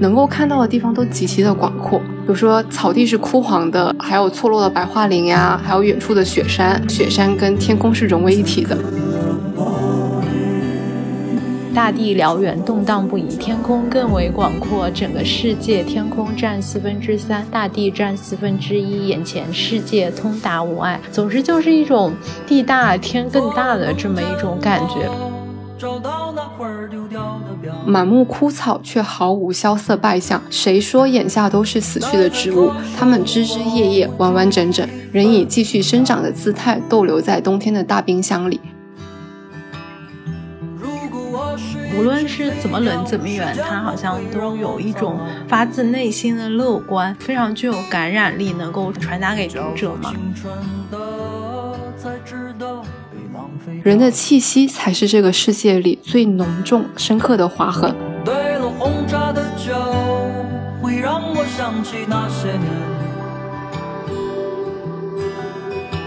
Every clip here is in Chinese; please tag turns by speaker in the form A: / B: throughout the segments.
A: 能够看到的地方都极其的广阔，比如说草地是枯黄的，还有错落的白桦林呀，还有远处的雪山，雪山跟天空是融为一体的。
B: 大地辽远，动荡不已；天空更为广阔，整个世界天空占四分之三，大地占四分之一，眼前世界通达无碍。总之就是一种地大天更大的这么一种感觉。
A: 满目枯草，却毫无萧瑟败相。谁说眼下都是死去的植物？它们枝枝叶叶完完整整，仍以继续生长的姿态逗留在冬天的大冰箱里。
B: 无论是怎么冷怎么远，它好像都有一种发自内心的乐观，非常具有感染力，能够传达给读者嘛。
A: 人的气息才是这个世界里最浓重、深刻的划痕。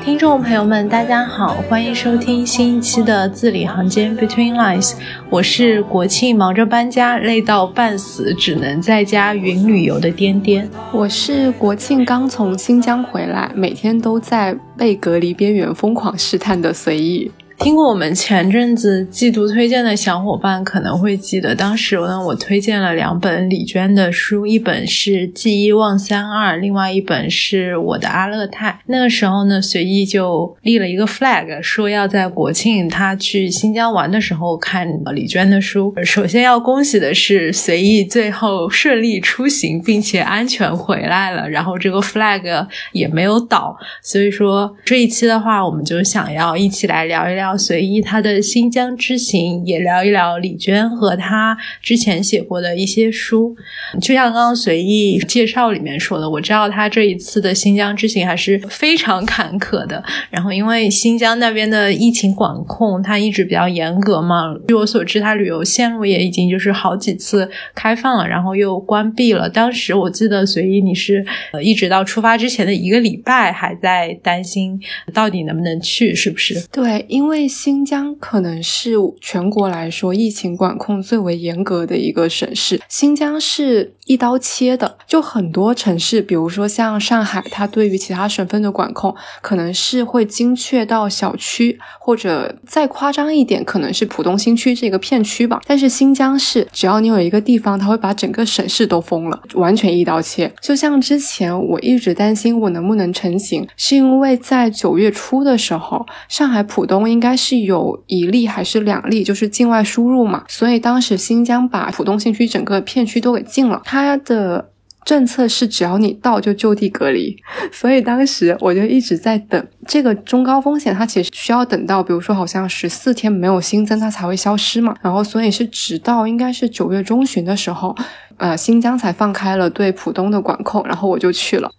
B: 听众朋友们，大家好，欢迎收听新一期的字里行间 Between Lines，我是国庆忙着搬家累到半死，只能在家云旅游的颠颠。
A: 我是国庆刚从新疆回来，每天都在被隔离边缘疯狂试探的随意。
B: 听过我们前阵子季度推荐的小伙伴可能会记得，当时呢我推荐了两本李娟的书，一本是《记一忘三二》，另外一本是我的阿勒泰。那个时候呢，随意就立了一个 flag，说要在国庆他去新疆玩的时候看李娟的书。首先要恭喜的是，随意最后顺利出行，并且安全回来了，然后这个 flag 也没有倒。所以说这一期的话，我们就想要一起来聊一聊。随意他的新疆之行，也聊一聊李娟和他之前写过的一些书。就像刚刚随意介绍里面说的，我知道他这一次的新疆之行还是非常坎坷的。然后因为新疆那边的疫情管控，它一直比较严格嘛。据我所知，他旅游线路也已经就是好几次开放了，然后又关闭了。当时我记得随意你是呃一直到出发之前的一个礼拜还在担心到底能不能去，是不是？
A: 对，因为。因为新疆可能是全国来说疫情管控最为严格的一个省市，新疆是一刀切的，就很多城市，比如说像上海，它对于其他省份的管控可能是会精确到小区，或者再夸张一点，可能是浦东新区这个片区吧。但是新疆是，只要你有一个地方，它会把整个省市都封了，完全一刀切。就像之前我一直担心我能不能成行，是因为在九月初的时候，上海浦东应该。是有一例还是两例，就是境外输入嘛，所以当时新疆把浦东新区整个片区都给禁了。它的政策是只要你到就就地隔离，所以当时我就一直在等这个中高风险，它其实需要等到，比如说好像十四天没有新增，它才会消失嘛。然后所以是直到应该是九月中旬的时候，呃，新疆才放开了对浦东的管控，然后我就去了。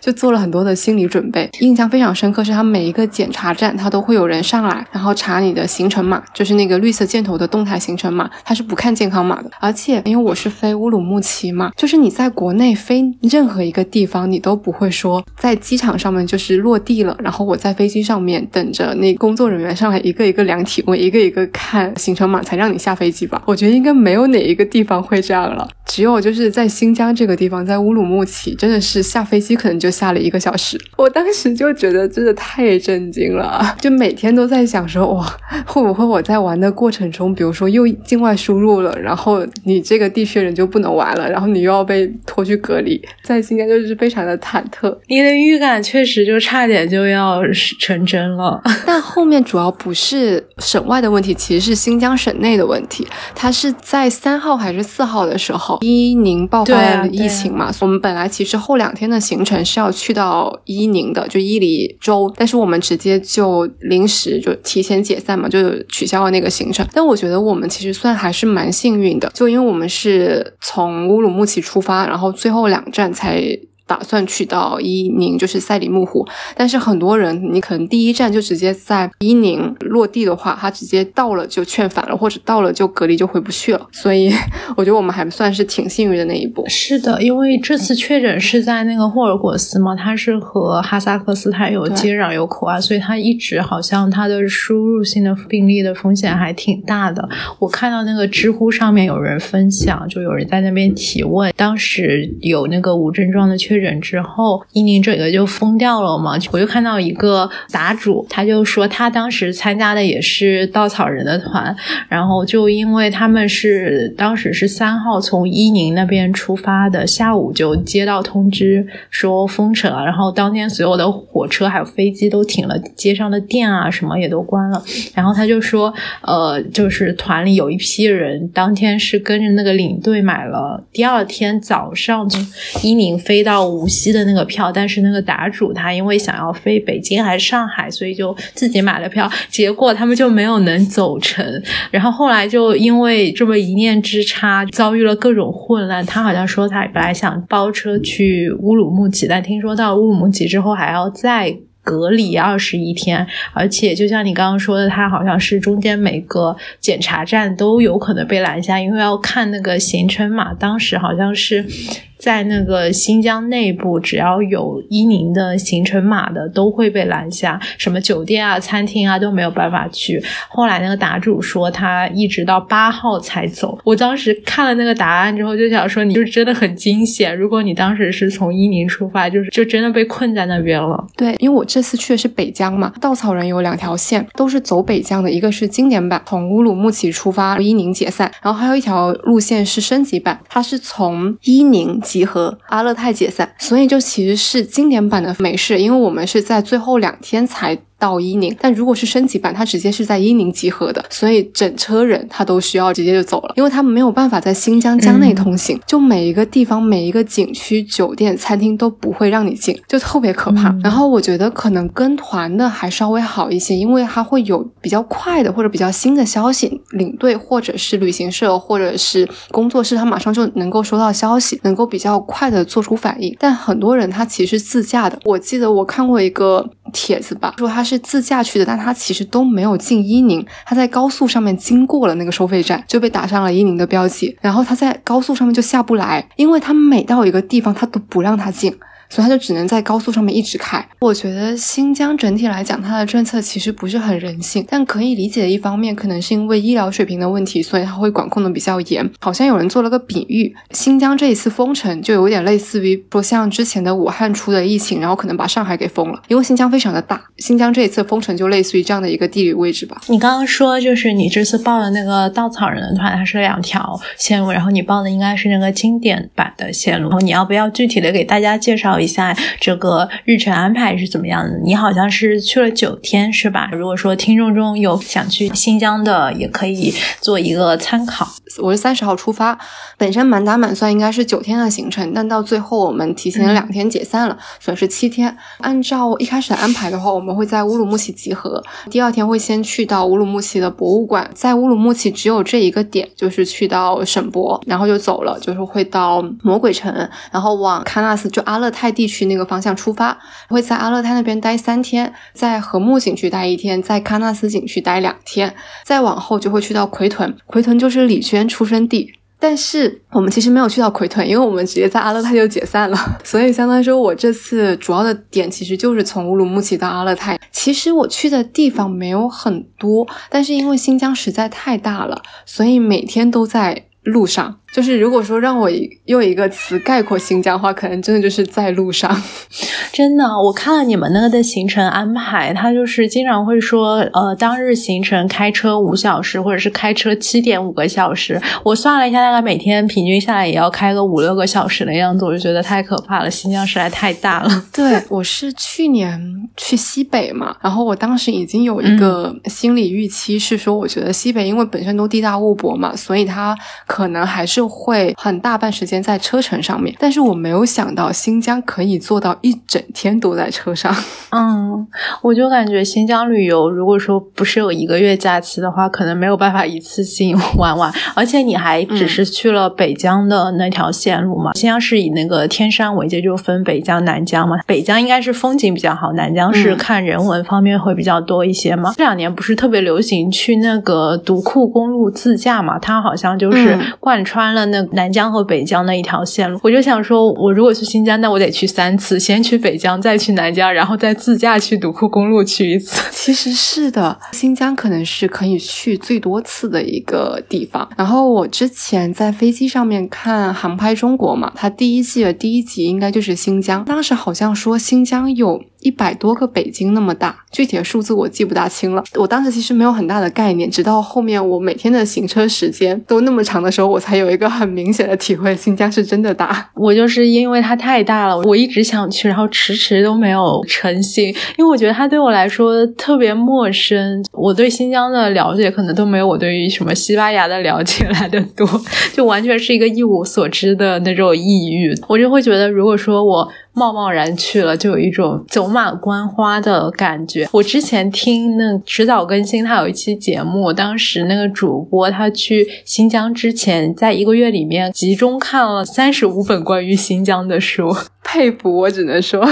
A: 就做了很多的心理准备，印象非常深刻。是他每一个检查站，他都会有人上来，然后查你的行程码，就是那个绿色箭头的动态行程码，他是不看健康码的。而且因为我是飞乌鲁木齐嘛，就是你在国内飞任何一个地方，你都不会说在机场上面就是落地了，然后我在飞机上面等着那工作人员上来一个一个量体温，一个一个看行程码才让你下飞机吧？我觉得应该没有哪一个地方会这样了，只有就是在新疆这个地方，在乌鲁木齐，真的是下飞机可能。就下了一个小时，我当时就觉得真的太震惊了，就每天都在想说，哇，会不会我在玩的过程中，比如说又境外输入了，然后你这个地区人就不能玩了，然后你又要被拖去隔离，在新疆就是非常的忐忑。
B: 你的预感确实就差点就要成真了，
A: 但后面主要不是省外的问题，其实是新疆省内的问题。它是在三号还是四号的时候，伊宁爆发了疫情嘛？我们本来其实后两天的行程。是要去到伊宁的，就伊犁州，但是我们直接就临时就提前解散嘛，就取消了那个行程。但我觉得我们其实算还是蛮幸运的，就因为我们是从乌鲁木齐出发，然后最后两站才打算去到伊宁，就是赛里木湖。但是很多人，你可能第一站就直接在伊宁落地的话，他直接到了就劝返了，或者到了就隔离就回不去了。所以我觉得我们还算是挺幸运的那一步。
B: 是的，因为这次确诊是在那个霍尔果斯嘛，它是和哈萨克斯坦有接壤有口岸，所以它一直好像它的输入性的病例的风险还挺大的。我看到那个知乎上面有人分享，就有人在那边提问，当时有那个无症状的确人之后，伊宁整个就封掉了嘛。我就看到一个答主，他就说他当时参加的也是稻草人的团，然后就因为他们是当时是三号从伊宁那边出发的，下午就接到通知说封城了，然后当天所有的火车还有飞机都停了，街上的店啊什么也都关了。然后他就说，呃，就是团里有一批人当天是跟着那个领队买了第二天早上从伊宁飞到无锡的那个票，但是那个答主他因为想要飞北京还是上海，所以就自己买了票，结果他们就没有能走成。然后后来就因为这么一念之差，遭遇了各种混乱。他好像说他本来想包车去乌鲁木齐，但听说到乌鲁木齐之后还要再。隔离二十一天，而且就像你刚刚说的，他好像是中间每个检查站都有可能被拦下，因为要看那个行程码。当时好像是。在那个新疆内部，只要有伊宁的行程码的，都会被拦下，什么酒店啊、餐厅啊都没有办法去。后来那个答主说，他一直到八号才走。我当时看了那个答案之后，就想说，你就真的很惊险。如果你当时是从伊宁出发，就是就真的被困在那边了。
A: 对，因为我这次去的是北疆嘛，稻草人有两条线，都是走北疆的，一个是经典版，从乌鲁木齐出发，伊宁解散，然后还有一条路线是升级版，它是从伊宁。集合阿勒泰解散，所以就其实是经典版的美式，因为我们是在最后两天才。到伊宁，但如果是升级版，它直接是在伊宁集合的，所以整车人他都需要直接就走了，因为他们没有办法在新疆疆内通行，就每一个地方、每一个景区、酒店、餐厅都不会让你进，就特别可怕。然后我觉得可能跟团的还稍微好一些，因为它会有比较快的或者比较新的消息，领队或者是旅行社或者是工作室，他马上就能够收到消息，能够比较快的做出反应。但很多人他其实自驾的，我记得我看过一个帖子吧，说他。是自驾去的，但他其实都没有进伊宁，他在高速上面经过了那个收费站，就被打上了伊宁的标记，然后他在高速上面就下不来，因为他每到一个地方，他都不让他进。所以他就只能在高速上面一直开。我觉得新疆整体来讲，它的政策其实不是很人性，但可以理解的一方面，可能是因为医疗水平的问题，所以它会管控的比较严。好像有人做了个比喻，新疆这一次封城就有点类似于说像之前的武汉出的疫情，然后可能把上海给封了。因为新疆非常的大，新疆这一次封城就类似于这样的一个地理位置吧。
B: 你刚刚说就是你这次报的那个稻草人的团，它是两条线路，然后你报的应该是那个经典版的线路，然后你要不要具体的给大家介绍？一下这个日程安排是怎么样的？你好像是去了九天是吧？如果说听众中有想去新疆的，也可以做一个参考。
A: 我是三十号出发，本身满打满算应该是九天的行程，但到最后我们提前了两天解散了，损失七天。按照一开始的安排的话，我们会在乌鲁木齐集合，第二天会先去到乌鲁木齐的博物馆，在乌鲁木齐只有这一个点，就是去到省博，然后就走了，就是会到魔鬼城，然后往喀纳斯就阿勒泰地区那个方向出发，会在阿勒泰那边待三天，在禾木景区待一天，在喀纳斯景区待两天，再往后就会去到奎屯，奎屯就是李娟。出生地，但是我们其实没有去到奎屯，因为我们直接在阿勒泰就解散了。所以相当于说，我这次主要的点其实就是从乌鲁木齐到阿勒泰。其实我去的地方没有很多，但是因为新疆实在太大了，所以每天都在路上。就是如果说让我用一个词概括新疆话，可能真的就是在路上。
B: 真的，我看了你们那个的行程安排，他就是经常会说，呃，当日行程开车五小时，或者是开车七点五个小时。我算了一下，大概每天平均下来也要开个五六个小时的样子，我就觉得太可怕了。新疆实在太大了。
A: 对，我是去年去西北嘛，然后我当时已经有一个心理预期，是说我觉得西北因为本身都地大物博嘛，所以它可能还是。会很大半时间在车程上面。但是我没有想到新疆可以做到一整天都在车上。
B: 嗯，我就感觉新疆旅游，如果说不是有一个月假期的话，可能没有办法一次性玩完。而且你还只是去了北疆的那条线路嘛？新疆是以那个天山为界，就分北疆、南疆嘛。北疆应该是风景比较好，南疆是看人文方面会比较多一些嘛。这两年不是特别流行去那个独库公路自驾嘛？它好像就是贯穿了那南疆和北疆那一条线路。我就想说，我如果去新疆，那我得去三次，先去北疆，再去南疆，然后再自驾去独库公路去一次。
A: 其实是的，新疆可能是可以去最多次的一个地方。然后我之前在飞机上面看《航拍中国》嘛，它第一季的第一集应该就是新疆。当时好像说新疆有。一百多个北京那么大，具体的数字我记不大清了。我当时其实没有很大的概念，直到后面我每天的行车时间都那么长的时候，我才有一个很明显的体会：新疆是真的大。
B: 我就是因为它太大了，我一直想去，然后迟迟都没有成行，因为我觉得它对我来说特别陌生。我对新疆的了解可能都没有我对于什么西班牙的了解 来的多，就完全是一个一无所知的那种抑郁。我就会觉得，如果说我。贸贸然去了，就有一种走马观花的感觉。我之前听那迟早更新，他有一期节目，当时那个主播他去新疆之前，在一个月里面集中看了三十五本关于新疆的书，
A: 佩服，我只能说。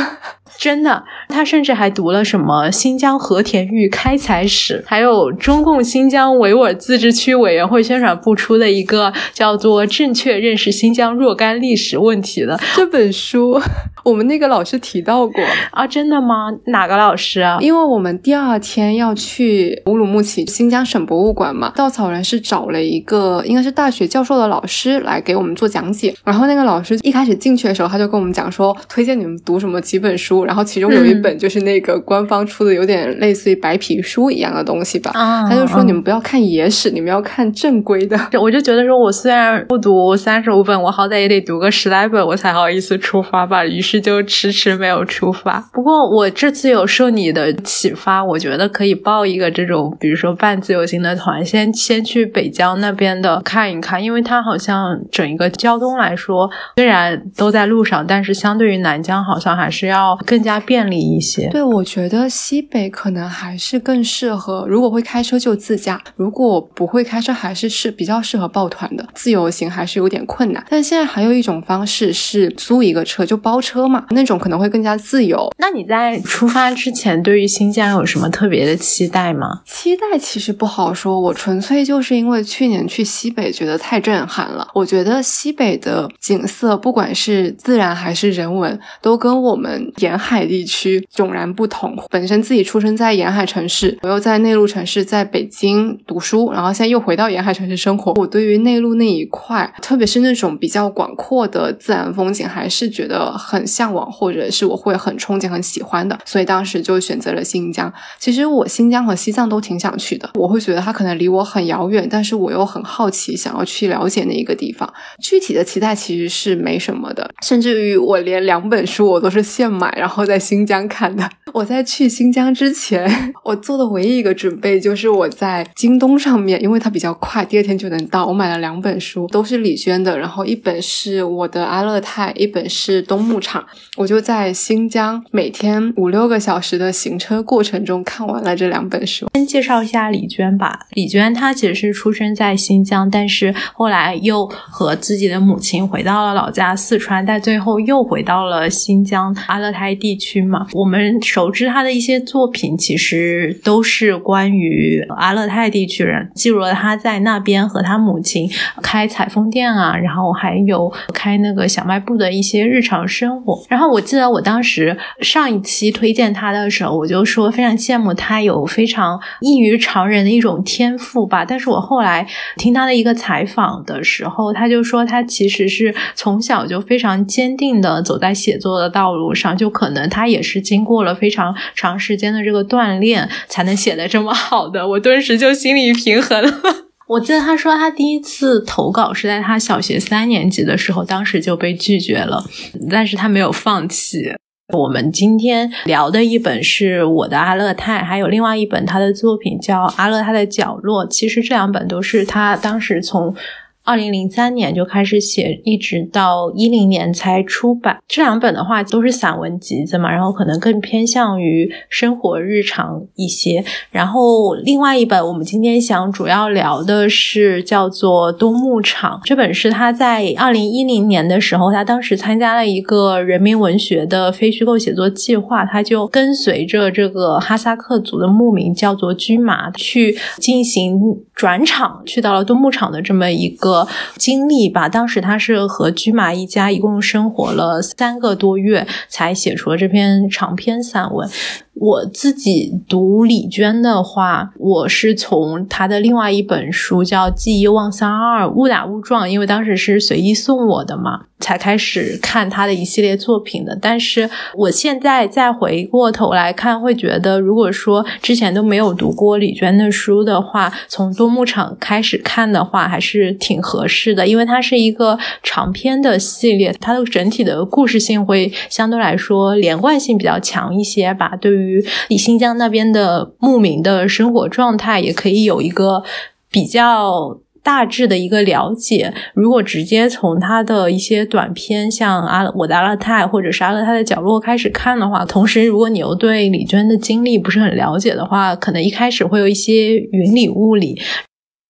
B: 真的，他甚至还读了什么《新疆和田玉开采史》，还有中共新疆维吾尔自治区委员会宣传部出的一个叫做《正确认识新疆若干历史问题》的
A: 这本书。我们那个老师提到过
B: 啊，真的吗？哪个老师啊？
A: 因为我们第二天要去乌鲁木齐新疆省博物馆嘛，稻草人是找了一个应该是大学教授的老师来给我们做讲解。然后那个老师一开始进去的时候，他就跟我们讲说，推荐你们读什么几本书。然后其中有一本就是那个官方出的，有点类似于白皮书一样的东西吧。他就说你们不要看野史，你们要看正规的。
B: 我就觉得说，我虽然不读三十五本，我好歹也得读个十来本，我才好意思出发吧。于是就迟迟没有出发。不过我这次有受你的启发，我觉得可以报一个这种，比如说半自由行的团，先先去北疆那边的看一看，因为它好像整一个交通来说，虽然都在路上，但是相对于南疆，好像还是要。更加便利一些。
A: 对，我觉得西北可能还是更适合，如果会开车就自驾，如果不会开车还是是比较适合抱团的。自由行还是有点困难。但现在还有一种方式是租一个车就包车嘛，那种可能会更加自由。
B: 那你在出发之前对于新疆有什么特别的期待吗？
A: 期待其实不好说，我纯粹就是因为去年去西北觉得太震撼了。我觉得西北的景色，不管是自然还是人文，都跟我们沿。海海地区迥然不同。本身自己出生在沿海城市，我又在内陆城市，在北京读书，然后现在又回到沿海城市生活。我对于内陆那一块，特别是那种比较广阔的自然风景，还是觉得很向往，或者是我会很憧憬、很喜欢的。所以当时就选择了新疆。其实我新疆和西藏都挺想去的。我会觉得它可能离我很遥远，但是我又很好奇，想要去了解那一个地方。具体的期待其实是没什么的，甚至于我连两本书我都是现买，然后。在新疆看的。我在去新疆之前，我做的唯一一个准备就是我在京东上面，因为它比较快，第二天就能到。我买了两本书，都是李娟的，然后一本是我的阿勒泰，一本是冬牧场。我就在新疆每天五六个小时的行车过程中看完了这两本书。
B: 先介绍一下李娟吧。李娟她其实是出生在新疆，但是后来又和自己的母亲回到了老家四川，但最后又回到了新疆阿勒泰地区嘛。我们熟知他的一些作品，其实都是关于阿勒泰地区人，记录了他在那边和他母亲开裁缝店啊，然后还有开那个小卖部的一些日常生活。然后我记得我当时上一期推荐他的时候，我就说非常羡慕他有非常异于常人的一种天赋吧。但是我后来听他的一个采访的时候，他就说他其实是从小就非常坚定的走在写作的道路上，就可可能他也是经过了非常长时间的这个锻炼，才能写的这么好的。我顿时就心里平衡了。我记得他说他第一次投稿是在他小学三年级的时候，当时就被拒绝了，但是他没有放弃。我们今天聊的一本是我的阿勒泰，还有另外一本他的作品叫《阿勒泰的角落》。其实这两本都是他当时从。二零零三年就开始写，一直到一零年才出版。这两本的话都是散文集子嘛，然后可能更偏向于生活日常一些。然后另外一本，我们今天想主要聊的是叫做《冬牧场》这本是他在二零一零年的时候，他当时参加了一个人民文学的非虚构写作计划，他就跟随着这个哈萨克族的牧民叫做居马去进行转场，去到了冬牧场的这么一个。经历吧，当时他是和居马一家一共生活了三个多月，才写出了这篇长篇散文。我自己读李娟的话，我是从她的另外一本书叫《记忆忘三二》误打误撞，因为当时是随意送我的嘛，才开始看她的一系列作品的。但是我现在再回过头来看，会觉得如果说之前都没有读过李娟的书的话，从多牧场开始看的话，还是挺合适的，因为它是一个长篇的系列，它的整体的故事性会相对来说连贯性比较强一些吧。对于于以新疆那边的牧民的生活状态，也可以有一个比较大致的一个了解。如果直接从他的一些短片，像阿我的阿勒泰或者是阿勒泰的角落开始看的话，同时如果你又对李娟的经历不是很了解的话，可能一开始会有一些云里雾里。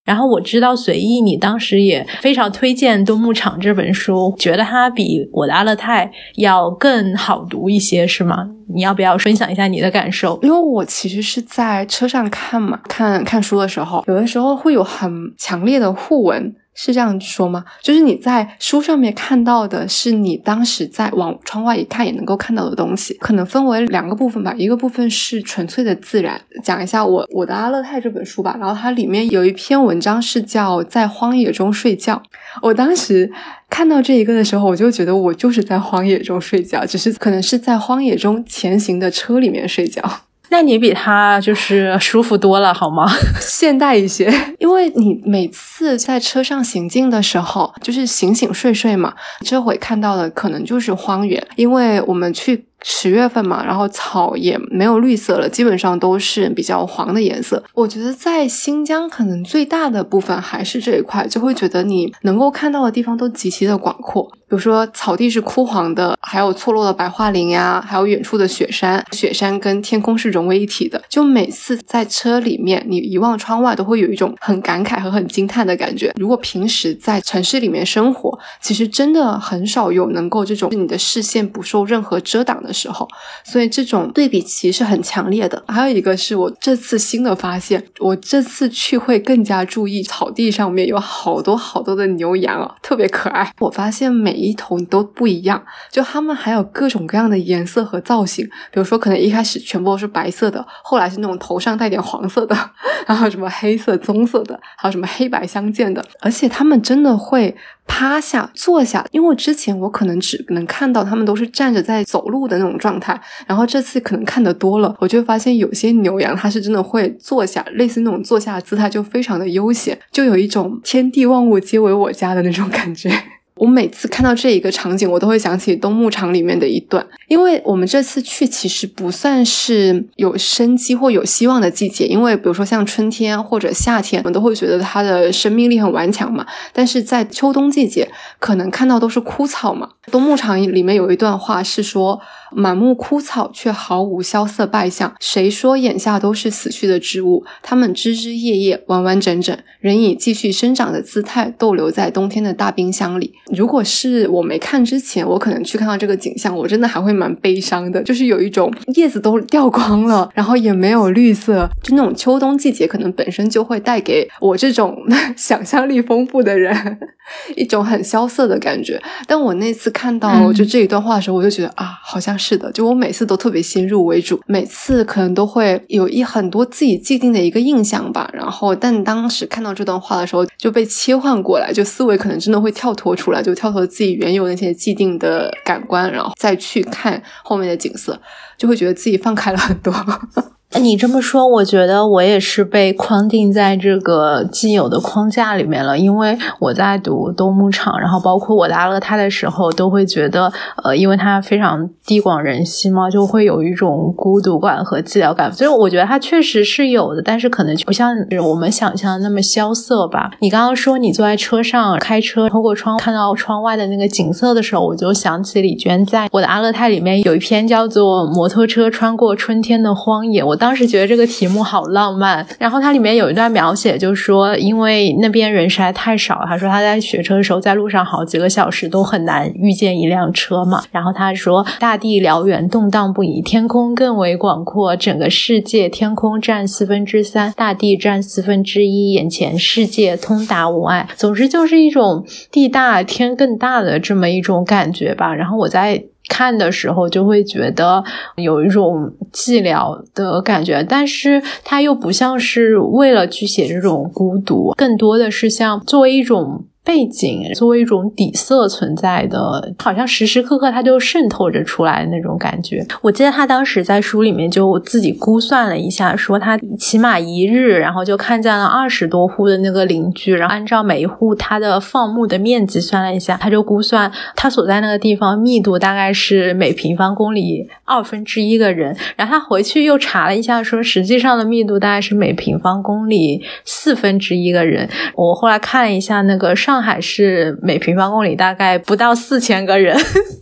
B: 然后我知道随意，你当时也非常推荐《冬牧场》这本书，觉得它比我的阿勒泰要更好读一些，是吗？你要不要分享一下你的感受？
A: 因为我其实是在车上看嘛，看看书的时候，有的时候会有很强烈的互文。是这样说吗？就是你在书上面看到的是你当时在往窗外一看也能够看到的东西，可能分为两个部分吧。一个部分是纯粹的自然，讲一下我我的阿勒泰这本书吧。然后它里面有一篇文章是叫在荒野中睡觉。我当时看到这一个的时候，我就觉得我就是在荒野中睡觉，只是可能是在荒野中前行的车里面睡觉。
B: 那你比他就是 舒服多了，好吗？
A: 现代一些，因为你每次在车上行进的时候，就是醒醒睡睡嘛。这回看到的可能就是荒原，因为我们去。十月份嘛，然后草也没有绿色了，基本上都是比较黄的颜色。我觉得在新疆，可能最大的部分还是这一块，就会觉得你能够看到的地方都极其的广阔。比如说草地是枯黄的，还有错落的白桦林呀，还有远处的雪山，雪山跟天空是融为一体的。就每次在车里面，你一望窗外，都会有一种很感慨和很惊叹的感觉。如果平时在城市里面生活，其实真的很少有能够这种你的视线不受任何遮挡的。时候，所以这种对比其实很强烈的。还有一个是我这次新的发现，我这次去会更加注意草地上面有好多好多的牛羊啊，特别可爱。我发现每一头都不一样，就它们还有各种各样的颜色和造型。比如说，可能一开始全部都是白色的，后来是那种头上带点黄色的，然后什么黑色、棕色的，还有什么黑白相间的。而且它们真的会。趴下、坐下，因为之前我可能只能看到他们都是站着在走路的那种状态，然后这次可能看得多了，我就发现有些牛羊它是真的会坐下，类似那种坐下的姿态就非常的悠闲，就有一种天地万物皆为我家的那种感觉。我每次看到这一个场景，我都会想起冬牧场里面的一段，因为我们这次去其实不算是有生机或有希望的季节，因为比如说像春天或者夏天，我们都会觉得它的生命力很顽强嘛。但是在秋冬季节，可能看到都是枯草嘛。冬牧场里面有一段话是说。满目枯草，却毫无萧瑟败相。谁说眼下都是死去的植物？它们枝枝叶叶完完整整，仍以继续生长的姿态逗留在冬天的大冰箱里。如果是我没看之前，我可能去看到这个景象，我真的还会蛮悲伤的。就是有一种叶子都掉光了，然后也没有绿色，就那种秋冬季节，可能本身就会带给我这种 想象力丰富的人 一种很萧瑟的感觉。但我那次看到就这一段话的时候，我就觉得啊，好像。是的，就我每次都特别先入为主，每次可能都会有一很多自己既定的一个印象吧。然后，但当时看到这段话的时候，就被切换过来，就思维可能真的会跳脱出来，就跳脱自己原有那些既定的感官，然后再去看后面的景色，就会觉得自己放开了很多。
B: 你这么说，我觉得我也是被框定在这个既有的框架里面了。因为我在读东牧场，然后包括我的阿勒泰的时候，都会觉得，呃，因为它非常地广人稀嘛，就会有一种孤独感和寂寥感。所以我觉得它确实是有的，但是可能就不像我们想象的那么萧瑟吧。你刚刚说你坐在车上开车，透过窗看到窗外的那个景色的时候，我就想起李娟在我的阿勒泰里面有一篇叫做《摩托车穿过春天的荒野》，我当。当时觉得这个题目好浪漫，然后它里面有一段描写，就说，因为那边人实在太少，他说他在学车的时候，在路上好几个小时都很难遇见一辆车嘛。然后他说，大地辽远，动荡不已，天空更为广阔，整个世界天空占四分之三，大地占四分之一，眼前世界通达无碍。总之就是一种地大天更大的这么一种感觉吧。然后我在。看的时候就会觉得有一种寂寥的感觉，但是它又不像是为了去写这种孤独，更多的是像作为一种。背景作为一种底色存在的，好像时时刻刻它就渗透着出来的那种感觉。我记得他当时在书里面就自己估算了一下，说他起码一日，然后就看见了二十多户的那个邻居，然后按照每一户他的放牧的面积算了一下，他就估算他所在那个地方密度大概是每平方公里二分之一个人。然后他回去又查了一下，说实际上的密度大概是每平方公里四分之一个人。我后来看了一下那个上。上海是每平方公里大概不到四千个人，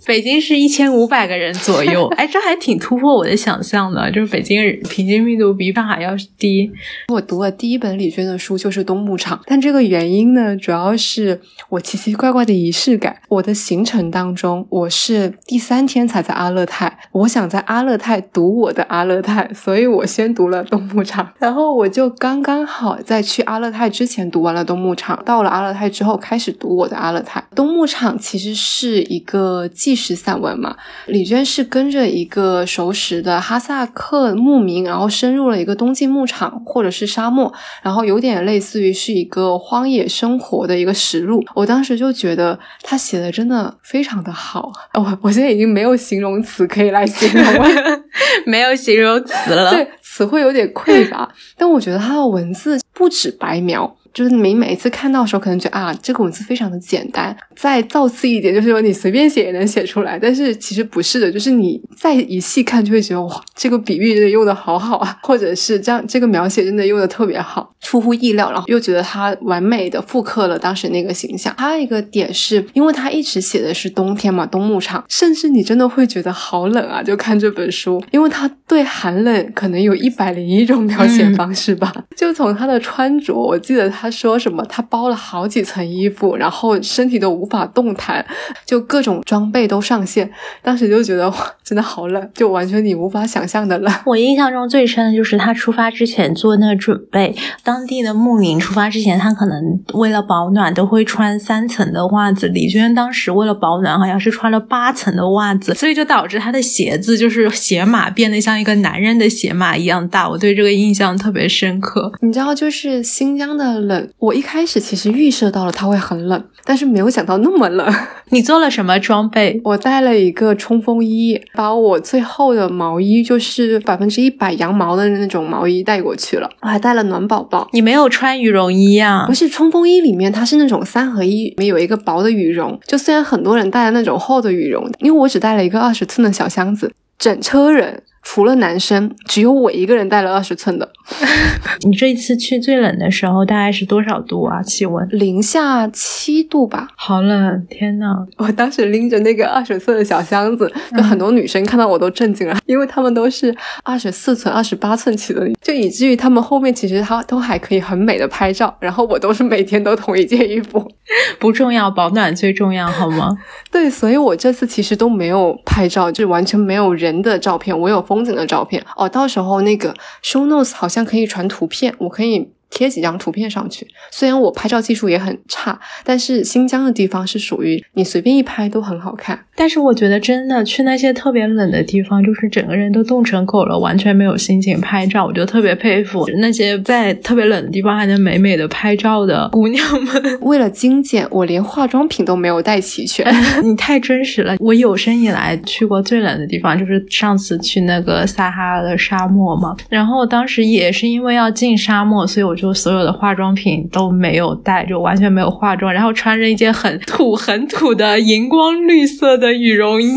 B: 北京是一千五百个人左右。哎，这还挺突破我的想象的，就是北京人平均密度比上海要低。
A: 我读了第一本李娟的书就是《冬牧场》，但这个原因呢，主要是我奇奇怪怪的仪式感。我的行程当中，我是第三天才在阿勒泰，我想在阿勒泰读我的阿勒泰，所以我先读了《冬牧场》，然后我就刚刚好在去阿勒泰之前读完了《冬牧场》，到了阿勒泰之后。开始读我的阿勒泰东牧场，其实是一个纪实散文嘛。李娟是跟着一个熟识的哈萨克牧民，然后深入了一个冬季牧场或者是沙漠，然后有点类似于是一个荒野生活的一个实录。我当时就觉得他写的真的非常的好，我我现在已经没有形容词可以来形容了，
B: 没有形容词了，
A: 对，词汇有点匮乏。但我觉得他的文字不止白描。就是你每一次看到的时候，可能觉得啊，这个文字非常的简单。再造次一点，就是说你随便写也能写出来。但是其实不是的，就是你再一细看，就会觉得哇，这个比喻真的用的好好啊，或者是这样，这个描写真的用的特别好，出乎意料。然后又觉得他完美的复刻了当时那个形象。还有一个点是，因为他一直写的是冬天嘛，冬牧场，甚至你真的会觉得好冷啊，就看这本书，因为他对寒冷可能有一百零一种描写方式吧。就从他的穿着，我记得他。他说什么？他包了好几层衣服，然后身体都无法动弹，就各种装备都上线。当时就觉得哇，真的好冷，就完全你无法想象的冷。
B: 我印象中最深的就是他出发之前做那个准备。当地的牧民出发之前，他可能为了保暖都会穿三层的袜子。李娟当时为了保暖，好像是穿了八层的袜子，所以就导致他的鞋子就是鞋码变得像一个男人的鞋码一样大。我对这个印象特别深刻。
A: 你知道，就是新疆的冷。我一开始其实预设到了它会很冷，但是没有想到那么冷。
B: 你做了什么装备？
A: 我带了一个冲锋衣，把我最厚的毛衣，就是百分之一百羊毛的那种毛衣带过去了。我还带了暖宝宝。
B: 你没有穿羽绒衣啊？
A: 不是，冲锋衣里面它是那种三合一，里面有一个薄的羽绒。就虽然很多人带了那种厚的羽绒，因为我只带了一个二十寸的小箱子，整车人。除了男生，只有我一个人带了二十寸的。
B: 你这一次去最冷的时候大概是多少度啊？气温
A: 零下七度吧，
B: 好冷！天呐，
A: 我当时拎着那个二十寸的小箱子，就很多女生看到我都震惊了，因为他们都是二十四寸、二十八寸起的，就以至于他们后面其实他都还可以很美的拍照，然后我都是每天都同一件衣服，
B: 不重要，保暖最重要，好吗？
A: 对，所以我这次其实都没有拍照，就完全没有人的照片，我有。风景的照片。哦，到时候那个 show notes 好像可以传图片，我可以贴几张图片上去。虽然我拍照技术也很差，但是新疆的地方是属于你随便一拍都很好看。
B: 但是我觉得真的去那些特别冷的地方，就是整个人都冻成狗了，完全没有心情拍照。我就特别佩服那些在特别冷的地方还能美美的拍照的姑娘们。
A: 为了精简，我连化妆品都没有带齐全。
B: 你太真实了！我有生以来去过最冷的地方，就是上次去那个撒哈拉的沙漠嘛。然后当时也是因为要进沙漠，所以我就就所有的化妆品都没有带，就完全没有化妆，然后穿着一件很土很土的荧光绿色的羽绒衣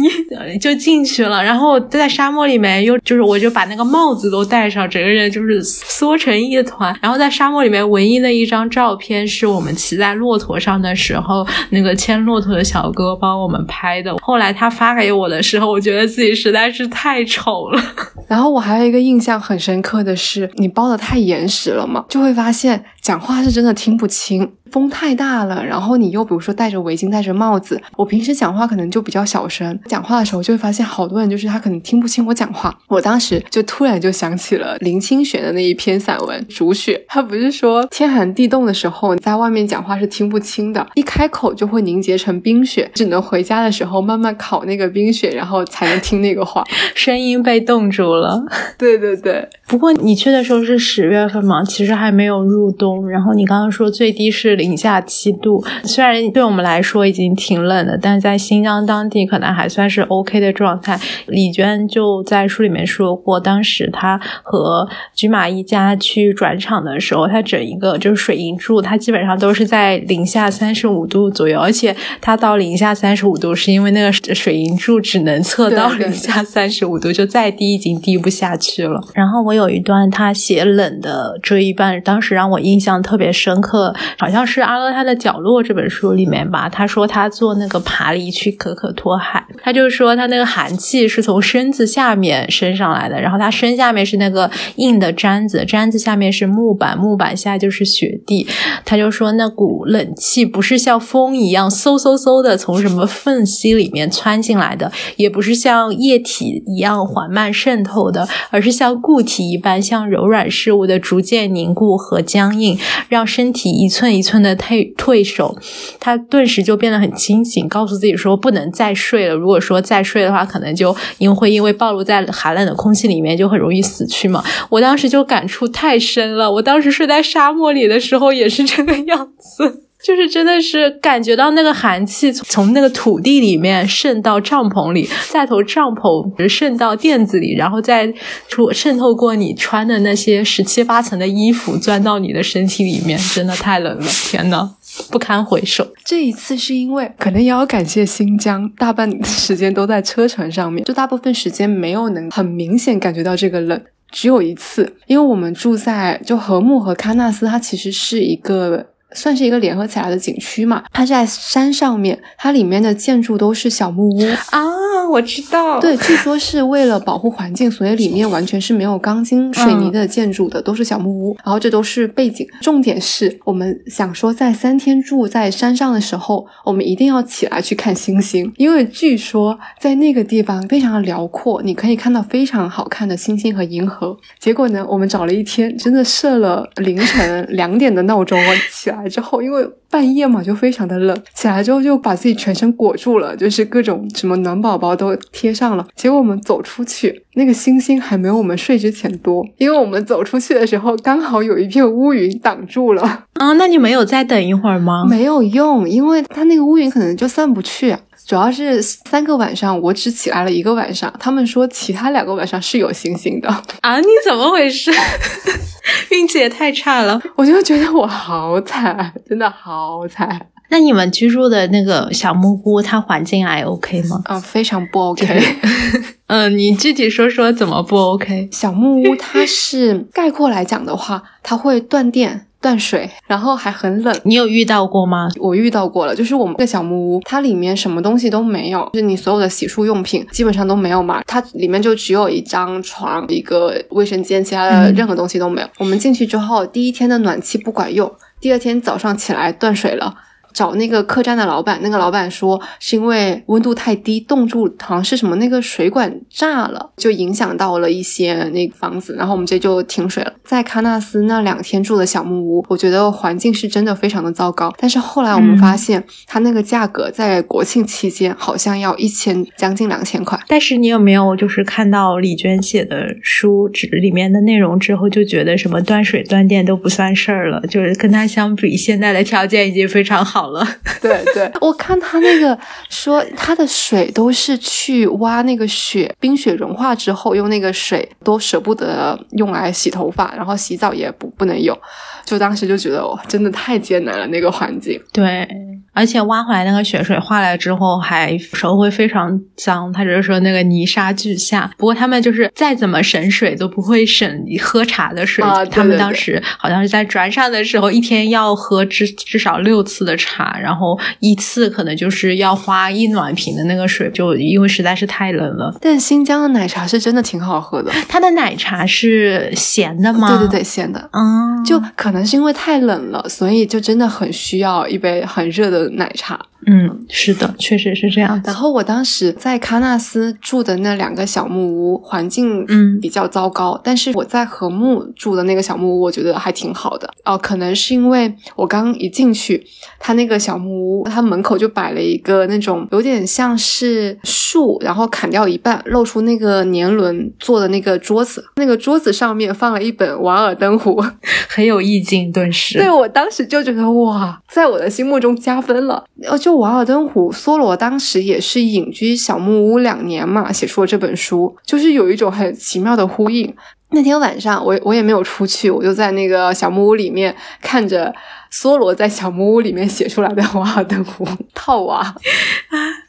B: 就进去了。然后在沙漠里面又就是我就把那个帽子都戴上，整个人就是缩成一团。然后在沙漠里面唯一的一张照片是我们骑在骆驼上的时候，那个牵骆驼的小哥帮我们拍的。后来他发给我的时候，我觉得自己实在是太丑了。
A: 然后我还有一个印象很深刻的是，你包的太严实了嘛，就会发现讲话是真的听不清。风太大了，然后你又比如说戴着围巾、戴着帽子，我平时讲话可能就比较小声，讲话的时候就会发现好多人就是他可能听不清我讲话。我当时就突然就想起了林清玄的那一篇散文《煮雪》，他不是说天寒地冻的时候在外面讲话是听不清的，一开口就会凝结成冰雪，只能回家的时候慢慢烤那个冰雪，然后才能听那个话，
B: 声音被冻住了。
A: 对对对。
B: 不过你去的时候是十月份嘛，其实还没有入冬。然后你刚刚说最低是零下七度，虽然对我们来说已经挺冷的，但是在新疆当地可能还算是 OK 的状态。李娟就在书里面说过，当时她和菊马一家去转场的时候，她整一个就是水银柱，它基本上都是在零下三十五度左右，而且它到零下三十五度是因为那个水银柱只能测到零下三十五度，就再低已经低不下去了。然后我。有一段他写冷的这一半，当时让我印象特别深刻，好像是《阿勒泰的角落》这本书里面吧。他说他坐那个爬犁去可可托海，他就说他那个寒气是从身子下面升上来的，然后他身下面是那个硬的毡子，毡子下面是木板，木板下就是雪地。他就说那股冷气不是像风一样嗖嗖嗖的从什么缝隙里面窜进来的，也不是像液体一样缓慢渗透的，而是像固体。一般像柔软事物的逐渐凝固和僵硬，让身体一寸一寸的退退守。他顿时就变得很清醒，告诉自己说不能再睡了。如果说再睡的话，可能就因会因为暴露在寒冷的空气里面，就很容易死去嘛。我当时就感触太深了。我当时睡在沙漠里的时候也是这个样子。就是真的是感觉到那个寒气从从那个土地里面渗到帐篷里，再从帐篷渗到垫子里，然后再出渗透过你穿的那些十七八层的衣服，钻到你的身体里面，真的太冷了！天呐，不堪回首。
A: 这一次是因为可能也要感谢新疆，大半时间都在车程上面，就大部分时间没有能很明显感觉到这个冷。只有一次，因为我们住在就禾木和喀纳斯，它其实是一个。算是一个联合起来的景区嘛，它在山上面，它里面的建筑都是小木屋
B: 啊，我知道。
A: 对，据说是为了保护环境，所以里面完全是没有钢筋水泥的建筑的，都是小木屋。然后这都是背景，重点是我们想说，在三天住在山上的时候，我们一定要起来去看星星，因为据说在那个地方非常的辽阔，你可以看到非常好看的星星和银河。结果呢，我们找了一天，真的设了凌晨两点的闹钟我起来。之后，因为半夜嘛，就非常的冷，起来之后就把自己全身裹住了，就是各种什么暖宝宝都贴上了。结果我们走出去，那个星星还没有我们睡之前多，因为我们走出去的时候刚好有一片乌云挡住了。
B: 啊，那你没有再等一会儿吗？
A: 没有用，因为它那个乌云可能就散不去。主要是三个晚上，我只起来了一个晚上。他们说其他两个晚上是有星星的
B: 啊！你怎么回事？运气也太差了！
A: 我就觉得我好惨，真的好惨。
B: 那你们居住的那个小木屋，它环境还 OK 吗？
A: 啊，非常不 OK。
B: 嗯，你具体说说怎么不 OK？
A: 小木屋它是概括来讲的话，它会断电。断水，然后还很冷。
B: 你有遇到过吗？
A: 我遇到过了，就是我们个小木屋，它里面什么东西都没有，就是你所有的洗漱用品基本上都没有嘛。它里面就只有一张床、一个卫生间，其他的任何东西都没有。我们进去之后，第一天的暖气不管用，第二天早上起来断水了。找那个客栈的老板，那个老板说是因为温度太低冻住，好像是什么那个水管炸了，就影响到了一些那个房子，然后我们这就停水了。在喀纳斯那两天住的小木屋，我觉得环境是真的非常的糟糕。但是后来我们发现，它那个价格在国庆期间好像要一千将近两千块。
B: 但是你有没有就是看到李娟写的书纸里面的内容之后，就觉得什么断水断电都不算事儿了？就是跟他相比，现在的条件已经非常好了。
A: 对对，我看他那个说，他的水都是去挖那个雪，冰雪融化之后用那个水都舍不得用来洗头发，然后洗澡也不不能用。就当时就觉得哇，真的太艰难了那个环境。
B: 对，而且挖回来那个雪水化来之后，还手会非常脏。他只是说那个泥沙俱下。不过他们就是再怎么省水都不会省喝茶的水。
A: 啊，
B: 他们当时好像是在船上的时候，一天要喝至至少六次的茶，然后一次可能就是要花一暖瓶的那个水，就因为实在是太冷了。
A: 但新疆的奶茶是真的挺好喝的。
B: 它的奶茶是咸的吗？
A: 对对对，咸的。
B: 嗯，
A: 就可能能是因为太冷了，所以就真的很需要一杯很热的奶茶。
B: 嗯，是的，确实是这样。
A: 然后我当时在喀纳斯住的那两个小木屋，环境
B: 嗯
A: 比较糟糕，但是我在禾木住的那个小木屋，我觉得还挺好的。哦，可能是因为我刚一进去，他那个小木屋，他门口就摆了一个那种有点像是树，然后砍掉一半，露出那个年轮做的那个桌子，那个桌子上面放了一本《瓦尔登湖》，
B: 很有意境，顿时。
A: 对我当时就觉得哇，在我的心目中加分了。呃，就《瓦尔登湖》，梭罗当时也是隐居小木屋两年嘛，写出了这本书，就是有一种很奇妙的呼应。那天晚上，我我也没有出去，我就在那个小木屋里面看着梭罗在小木屋里面写出来的《瓦尔登湖》套娃。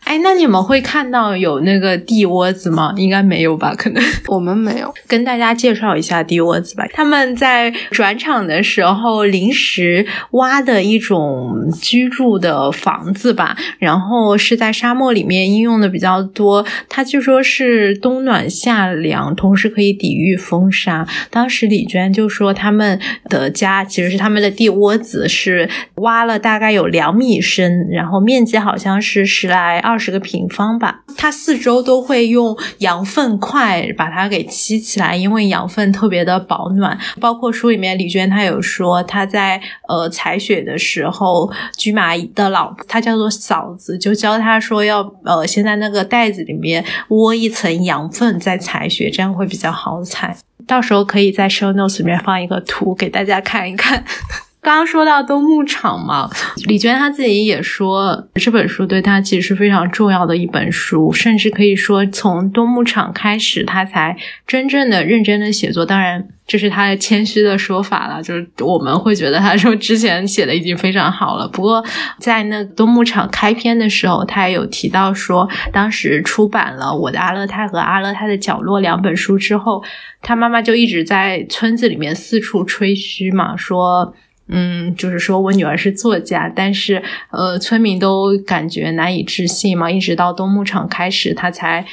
B: 哎，那你们会看到有那个地窝子吗？应该没有吧？可能
A: 我们没有。
B: 跟大家介绍一下地窝子吧。他们在转场的时候临时挖的一种居住的房子吧，然后是在沙漠里面应用的比较多。它据说是冬暖夏凉，同时可以抵御风沙。当时李娟就说他们的家其实是他们的地窝子是挖了大概有两米深，然后面积好像是十来二。十个平方吧，它四周都会用羊粪块把它给砌起来，因为羊粪特别的保暖。包括书里面李娟她有说，她在呃采雪的时候，驹马的老婆她叫做嫂子，就教她说要呃先在那个袋子里面窝一层羊粪再采雪，这样会比较好采。到时候可以在 show notes 里面放一个图给大家看一看。刚刚说到冬牧场嘛，李娟她自己也说，这本书对她其实是非常重要的一本书，甚至可以说从冬牧场开始，她才真正的认真的写作。当然，这是她的谦虚的说法了，就是我们会觉得她说之前写的已经非常好了。不过，在那冬牧场开篇的时候，她也有提到说，当时出版了《我的阿勒泰》和《阿勒泰的角落》两本书之后，她妈妈就一直在村子里面四处吹嘘嘛，说。嗯，就是说我女儿是作家，但是呃，村民都感觉难以置信嘛。一直到冬牧场开始，他才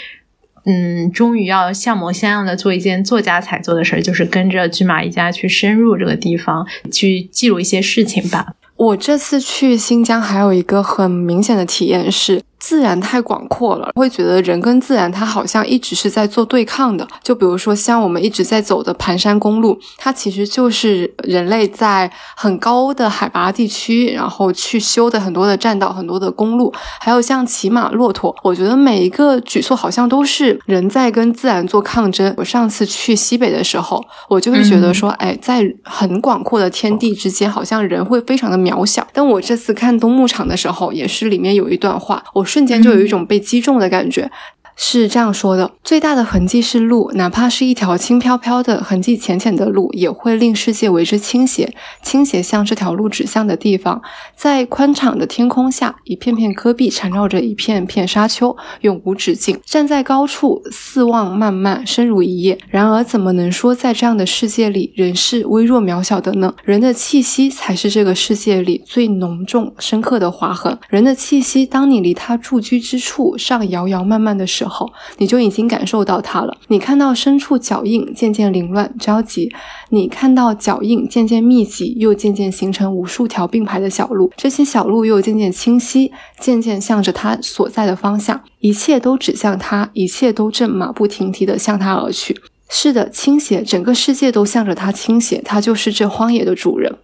B: 嗯，终于要像模像样的做一件作家才做的事儿，就是跟着驹马一家去深入这个地方，去记录一些事情吧。
A: 我这次去新疆还有一个很明显的体验是。自然太广阔了，会觉得人跟自然它好像一直是在做对抗的。就比如说像我们一直在走的盘山公路，它其实就是人类在很高的海拔地区，然后去修的很多的栈道、很多的公路。还有像骑马、骆驼，我觉得每一个举措好像都是人在跟自然做抗争。我上次去西北的时候，我就会觉得说，哎，在很广阔的天地之间，好像人会非常的渺小。但我这次看冬牧场的时候，也是里面有一段话，我。瞬间就有一种被击中的感觉。是这样说的：最大的痕迹是路，哪怕是一条轻飘飘的、痕迹浅浅的路，也会令世界为之倾斜，倾斜向这条路指向的地方。在宽敞的天空下，一片片戈壁缠绕着一片片沙丘，永无止境。站在高处四望漫漫，深如一夜。然而，怎么能说在这样的世界里，人是微弱渺小的呢？人的气息才是这个世界里最浓重、深刻的划痕。人的气息，当你离他驻居之处尚遥遥漫漫的时，时候，你就已经感受到它了。你看到深处脚印渐渐凌乱着急，你看到脚印渐渐密集，又渐渐形成无数条并排的小路，这些小路又渐渐清晰，渐渐向着它所在的方向，一切都指向它，一切都正马不停蹄地向它而去。是的，倾斜，整个世界都向着它倾斜，它就是这荒野的主人。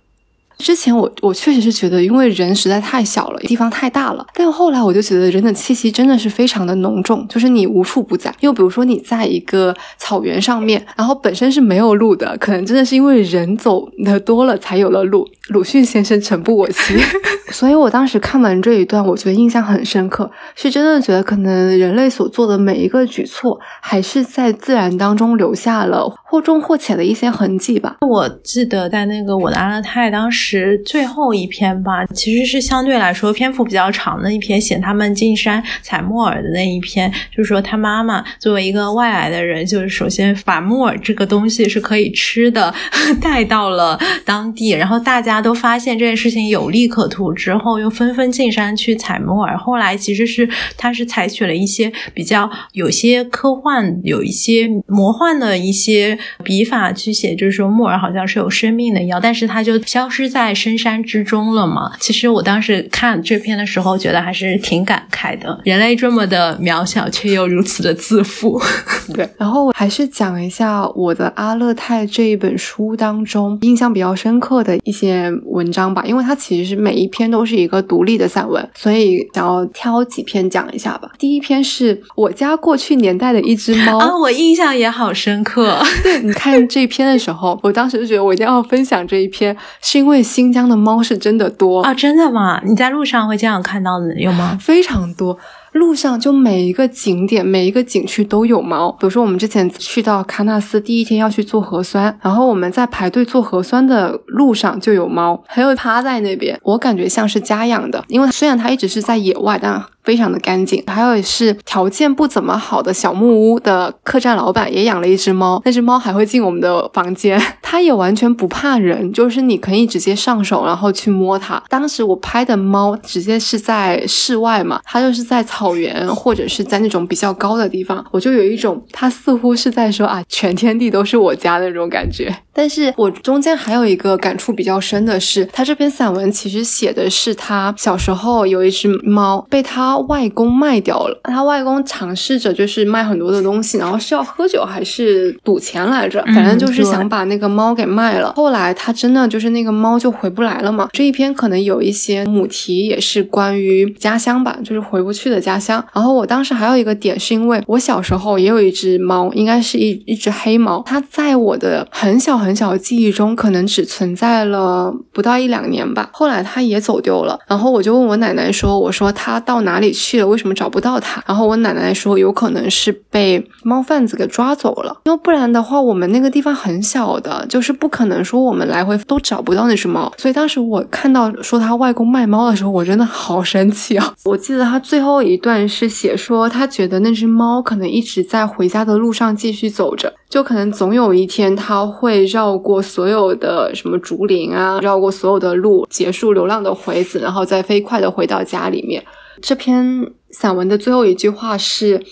A: 之前我我确实是觉得，因为人实在太小了，地方太大了。但后来我就觉得，人的气息真的是非常的浓重，就是你无处不在。又比如说，你在一个草原上面，然后本身是没有路的，可能真的是因为人走的多了才有了路。鲁迅先生诚不我欺，所以我当时看完这一段，我觉得印象很深刻，是真的觉得可能人类所做的每一个举措，还是在自然当中留下了或重或浅的一些痕迹吧。
B: 我记得在那个我的阿勒泰当时是最后一篇吧，其实是相对来说篇幅比较长的一篇，写他们进山采木耳的那一篇，就是说他妈妈作为一个外来的人，就是首先把木耳这个东西是可以吃的 带到了当地，然后大家。都发现这件事情有利可图之后，又纷纷进山去采木耳。后来其实是他是采取了一些比较有些科幻、有一些魔幻的一些笔法去写，就是说木耳好像是有生命的一样，但是它就消失在深山之中了嘛。其实我当时看这篇的时候，觉得还是挺感慨的。人类这么的渺小，却又如此的自负。
A: 对，然后还是讲一下我的阿勒泰这一本书当中印象比较深刻的一些。文章吧，因为它其实是每一篇都是一个独立的散文，所以想要挑几篇讲一下吧。第一篇是我家过去年代的一只猫
B: 啊，我印象也好深刻。
A: 对，你看这篇的时候，我当时就觉得我一定要分享这一篇，是因为新疆的猫是真的多
B: 啊，真的吗？你在路上会这样看到的有吗？
A: 非常多。路上就每一个景点、每一个景区都有猫。比如说，我们之前去到喀纳斯，第一天要去做核酸，然后我们在排队做核酸的路上就有猫，还有趴在那边，我感觉像是家养的，因为虽然它一直是在野外，但。非常的干净，还有是条件不怎么好的小木屋的客栈老板也养了一只猫，那只猫还会进我们的房间，它也完全不怕人，就是你可以直接上手然后去摸它。当时我拍的猫直接是在室外嘛，它就是在草原或者是在那种比较高的地方，我就有一种它似乎是在说啊，全天地都是我家的那种感觉。但是我中间还有一个感触比较深的是，他这篇散文其实写的是他小时候有一只猫被他外公卖掉了。他外公尝试着就是卖很多的东西，然后是要喝酒还是赌钱来着？反正就是想把那个猫给卖了。后来他真的就是那个猫就回不来了嘛。这一篇可能有一些母题也是关于家乡吧，就是回不去的家家乡。然后我当时还有一个点是因为我小时候也有一只猫，应该是一一只黑猫，它在我的很小。很小的记忆中，可能只存在了不到一两年吧。后来它也走丢了，然后我就问我奶奶说：“我说它到哪里去了？为什么找不到它？”然后我奶奶说：“有可能是被猫贩子给抓走了，要不然的话，我们那个地方很小的，就是不可能说我们来回都找不到那只猫。”所以当时我看到说他外公卖猫的时候，我真的好生气啊！我记得他最后一段是写说，他觉得那只猫可能一直在回家的路上继续走着。就可能总有一天，它会绕过所有的什么竹林啊，绕过所有的路，结束流浪的回子，然后再飞快的回到家里面。这篇散文的最后一句话是。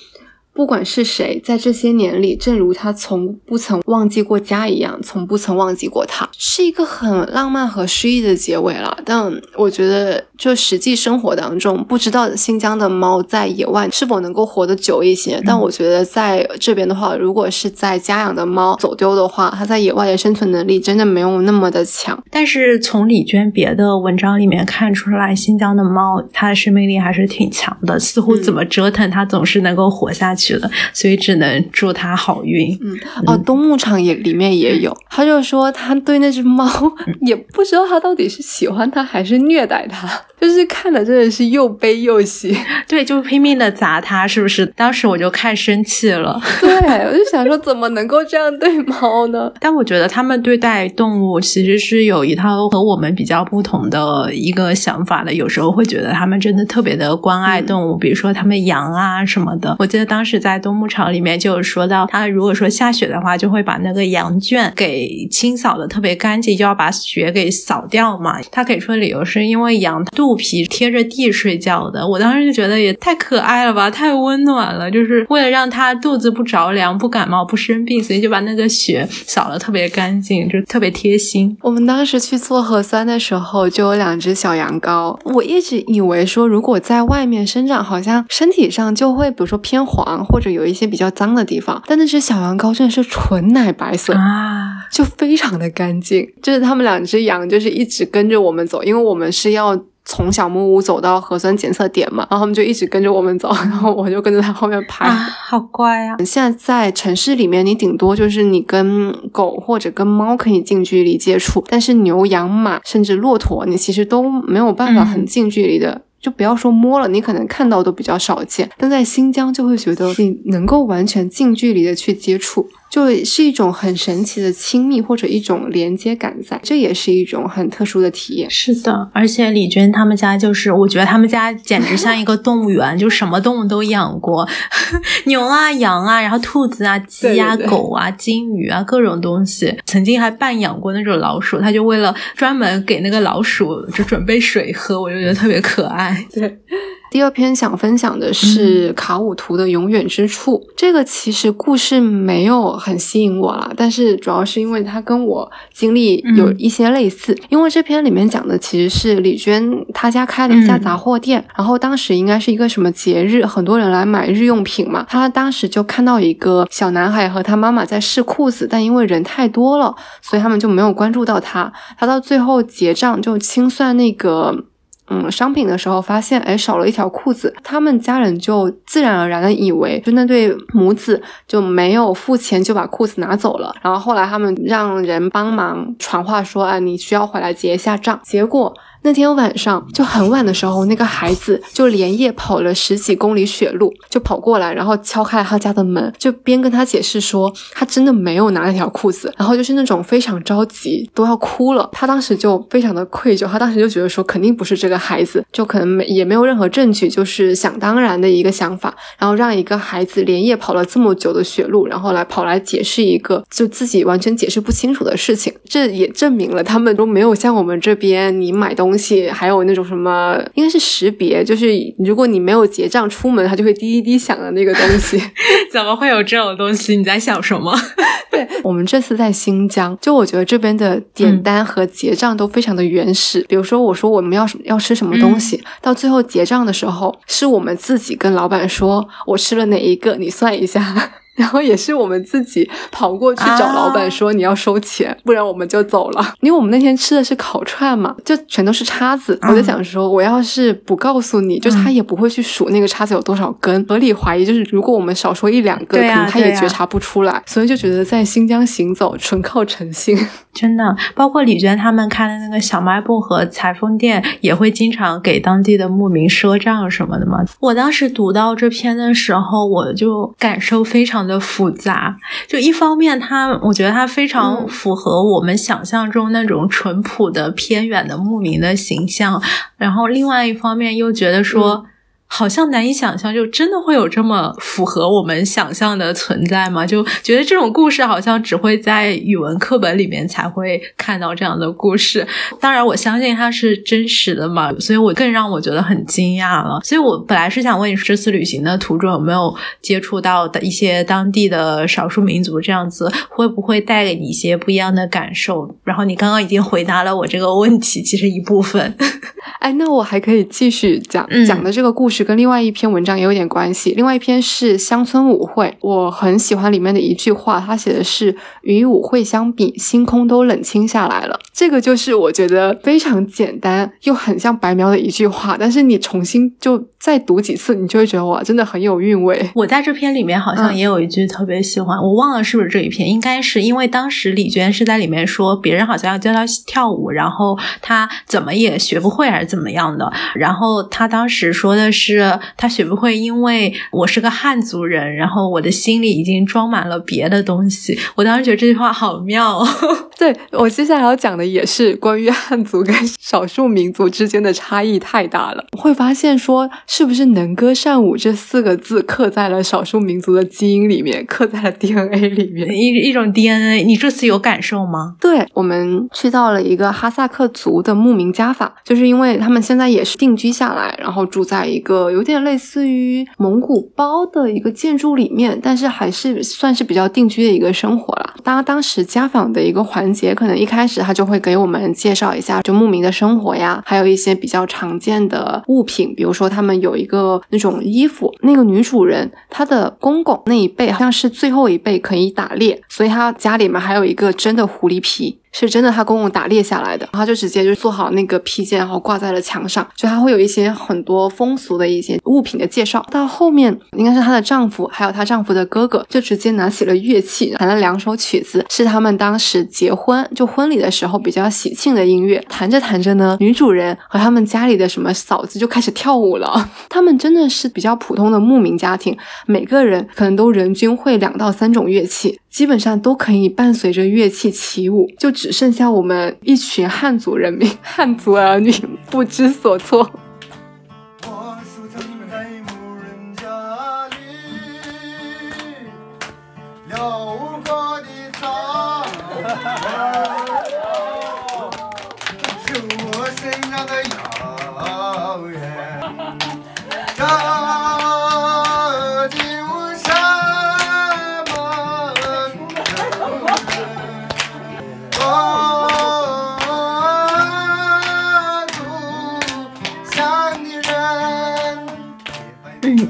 A: 不管是谁，在这些年里，正如他从不曾忘记过家一样，从不曾忘记过他，是一个很浪漫和诗意的结尾了。但我觉得，就实际生活当中，不知道新疆的猫在野外是否能够活得久一些。但我觉得，在这边的话，如果是在家养的猫走丢的话，它在野外的生存能力真的没有那么的强。
B: 但是从李娟别的文章里面看出来，新疆的猫它的生命力还是挺强的，似乎怎么折腾它总是能够活下去。的，所以只能祝它好运。
A: 嗯，哦，东牧场也里面也有，他就说他对那只猫也不知道他到底是喜欢它还是虐待它，就是看的真的是又悲又喜。
B: 对，就拼命的砸它，是不是？当时我就看生气了。
A: 对，我就想说怎么能够这样对猫呢？
B: 但我觉得他们对待动物其实是有一套和我们比较不同的一个想法的。有时候会觉得他们真的特别的关爱动物，比如说他们羊啊什么的。我记得当时。在冬牧场里面就有说到，他如果说下雪的话，就会把那个羊圈给清扫的特别干净，就要把雪给扫掉嘛。他给出的理由是因为羊肚肚皮贴着地睡觉的。我当时就觉得也太可爱了吧，太温暖了。就是为了让它肚子不着凉、不感冒、不生病，所以就把那个雪扫的特别干净，就特别贴心。
A: 我们当时去做核酸的时候，就有两只小羊羔。我一直以为说，如果在外面生长，好像身体上就会，比如说偏黄，或者有一些比较脏的地方。但那只小羊羔真的是纯奶白色
B: 啊，
A: 就非常的干净。就是他们两只羊，就是一直跟着我们走，因为我们是要。从小木屋走到核酸检测点嘛，然后他们就一直跟着我们走，然后我就跟着他后面拍，
B: 好乖呀！
A: 现在在城市里面，你顶多就是你跟狗或者跟猫可以近距离接触，但是牛羊马甚至骆驼，你其实都没有办法很近距离的，就不要说摸了，你可能看到都比较少见。但在新疆就会觉得你能够完全近距离的去接触。就是一种很神奇的亲密或者一种连接感在，这也是一种很特殊的体验。
B: 是的，而且李娟他们家就是，我觉得他们家简直像一个动物园，就什么动物都养过，牛啊、羊啊，然后兔子啊、鸡啊、狗啊、金鱼啊，各种东西。曾经还半养过那种老鼠，他就为了专门给那个老鼠就准备水喝，我就觉得特别可爱。
A: 对。第二篇想分享的是卡武图的《永远之处》，这个其实故事没有很吸引我啦，但是主要是因为它跟我经历有一些类似。因为这篇里面讲的其实是李娟她家开了一家杂货店，然后当时应该是一个什么节日，很多人来买日用品嘛。她当时就看到一个小男孩和他妈妈在试裤子，但因为人太多了，所以他们就没有关注到他。他到最后结账就清算那个。嗯，商品的时候发现，哎，少了一条裤子，他们家人就自然而然的以为，就那对母子就没有付钱就把裤子拿走了。然后后来他们让人帮忙传话说，哎，你需要回来结一下账。结果。那天晚上就很晚的时候，那个孩子就连夜跑了十几公里雪路，就跑过来，然后敲开了他家的门，就边跟他解释说他真的没有拿那条裤子，然后就是那种非常着急，都要哭了。他当时就非常的愧疚，他当时就觉得说肯定不是这个孩子，就可能没也没有任何证据，就是想当然的一个想法，然后让一个孩子连夜跑了这么久的雪路，然后来跑来解释一个就自己完全解释不清楚的事情，这也证明了他们都没有像我们这边你买东。东西还有那种什么，应该是识别，就是如果你没有结账出门，它就会滴滴滴响的那个东西。
B: 怎么会有这种东西？你在想什么？
A: 对我们这次在新疆，就我觉得这边的点单和结账都非常的原始。比如说，我说我们要什要吃什么东西，到最后结账的时候，是我们自己跟老板说，我吃了哪一个，你算一下。然后也是我们自己跑过去找老板说你要收钱，不然我们就走了。因为我们那天吃的是烤串嘛，就全都是叉子。我就想说，我要是不告诉你，就他也不会去数那个叉子有多少根。合理怀疑就是，如果我们少说一两个，可能他也觉察不出来。所以就觉得在新疆行走纯靠诚信，
B: 真的。包括李娟他们开的那个小卖部和裁缝店，也会经常给当地的牧民赊账什么的嘛。我当时读到这篇的时候，我就感受非常。的复杂，就一方面，它我觉得它非常符合我们想象中那种淳朴的偏远的牧民的形象，然后另外一方面又觉得说。好像难以想象，就真的会有这么符合我们想象的存在吗？就觉得这种故事好像只会在语文课本里面才会看到这样的故事。当然，我相信它是真实的嘛，所以我更让我觉得很惊讶了。所以我本来是想问你，这次旅行的途中有没有接触到的一些当地的少数民族，这样子会不会带给你一些不一样的感受？然后你刚刚已经回答了我这个问题，其实一部分。
A: 哎，那我还可以继续讲讲的这个故事。跟另外一篇文章也有点关系。另外一篇是乡村舞会，我很喜欢里面的一句话，他写的是“与舞会相比，星空都冷清下来了”。这个就是我觉得非常简单又很像白描的一句话，但是你重新就再读几次，你就会觉得哇，真的很有韵味。
B: 我在这篇里面好像也有一句特别喜欢，我忘了是不是这一篇，应该是因为当时李娟是在里面说别人好像要教她跳舞，然后她怎么也学不会还是怎么样的，然后她当时说的是。是他学不会因为我是个汉族人，然后我的心里已经装满了别的东西。我当时觉得这句话好妙。
A: 对我接下来要讲的也是关于汉族跟少数民族之间的差异太大了。会发现说，是不是能歌善舞这四个字刻在了少数民族的基因里面，刻在了 DNA 里面，
B: 一一种 DNA。你这次有感受吗？
A: 对我们去到了一个哈萨克族的牧民家法，就是因为他们现在也是定居下来，然后住在一个有点类似于蒙古包的一个建筑里面，但是还是算是比较定居的一个生活了。当当时家访的一个环节，可能一开始他就会给我们介绍一下就牧民的生活呀，还有一些比较常见的物品，比如说他们有一个那种衣服，那个女主人她的公公那一辈好像是最后一辈可以打猎，所以她家里面还有一个真的狐狸皮。是真的，他公公打猎下来的，然后就直接就做好那个披肩，然后挂在了墙上。就他会有一些很多风俗的一些物品的介绍。到后面应该是她的丈夫，还有她丈夫的哥哥，就直接拿起了乐器，弹了两首曲子，是他们当时结婚就婚礼的时候比较喜庆的音乐。弹着弹着呢，女主人和他们家里的什么嫂子就开始跳舞了。他们真的是比较普通的牧民家庭，每个人可能都人均会两到三种乐器。基本上都可以伴随着乐器起舞，就只剩下我们一群汉族人民、汉族儿女不知所措。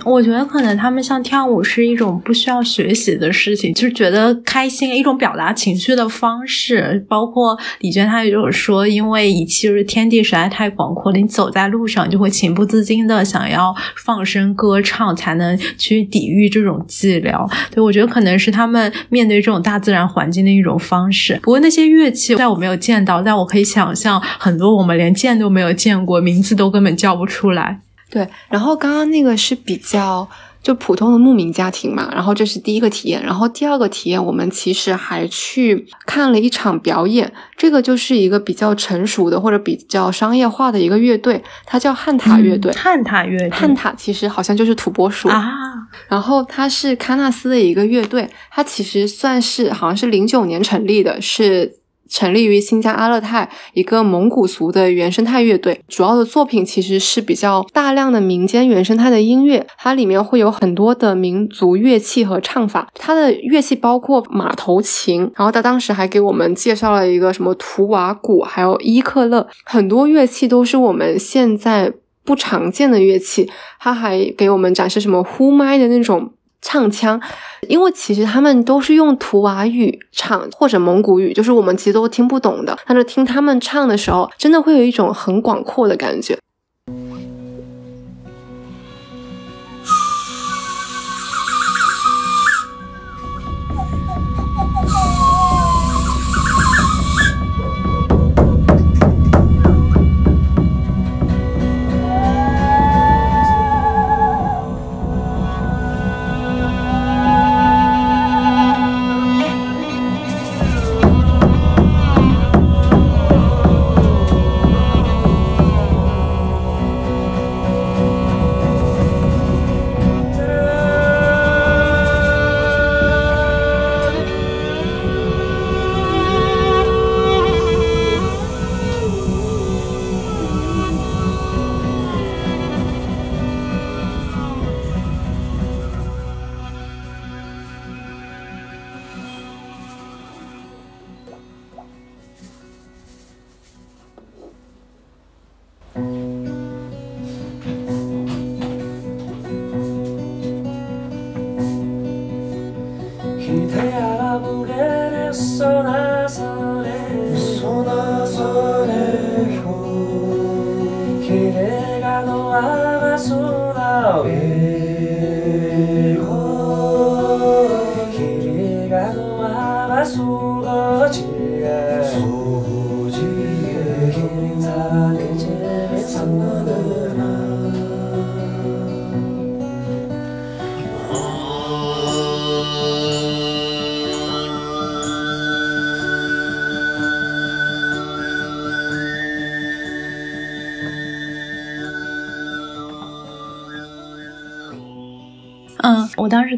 B: 我觉得可能他们像跳舞是一种不需要学习的事情，就是觉得开心一种表达情绪的方式。包括李娟她也有说，因为以就是天地实在太广阔了，你走在路上就会情不自禁的想要放声歌唱，才能去抵御这种寂寥。对我觉得可能是他们面对这种大自然环境的一种方式。不过那些乐器在我没有见到，但我可以想象很多我们连见都没有见过，名字都根本叫不出来。
A: 对，然后刚刚那个是比较就普通的牧民家庭嘛，然后这是第一个体验，然后第二个体验，我们其实还去看了一场表演，这个就是一个比较成熟的或者比较商业化的一个乐队，它叫汉塔乐队。
B: 汉塔乐队，
A: 汉塔其实好像就是土拨鼠
B: 啊，
A: 然后它是喀纳斯的一个乐队，它其实算是好像是零九年成立的，是。成立于新疆阿勒泰一个蒙古族的原生态乐队，主要的作品其实是比较大量的民间原生态的音乐，它里面会有很多的民族乐器和唱法。它的乐器包括马头琴，然后他当时还给我们介绍了一个什么图瓦鼓，还有伊克勒，很多乐器都是我们现在不常见的乐器。他还给我们展示什么呼麦的那种。唱腔，因为其实他们都是用图瓦语唱或者蒙古语，就是我们其实都听不懂的。但是听他们唱的时候，真的会有一种很广阔的感觉。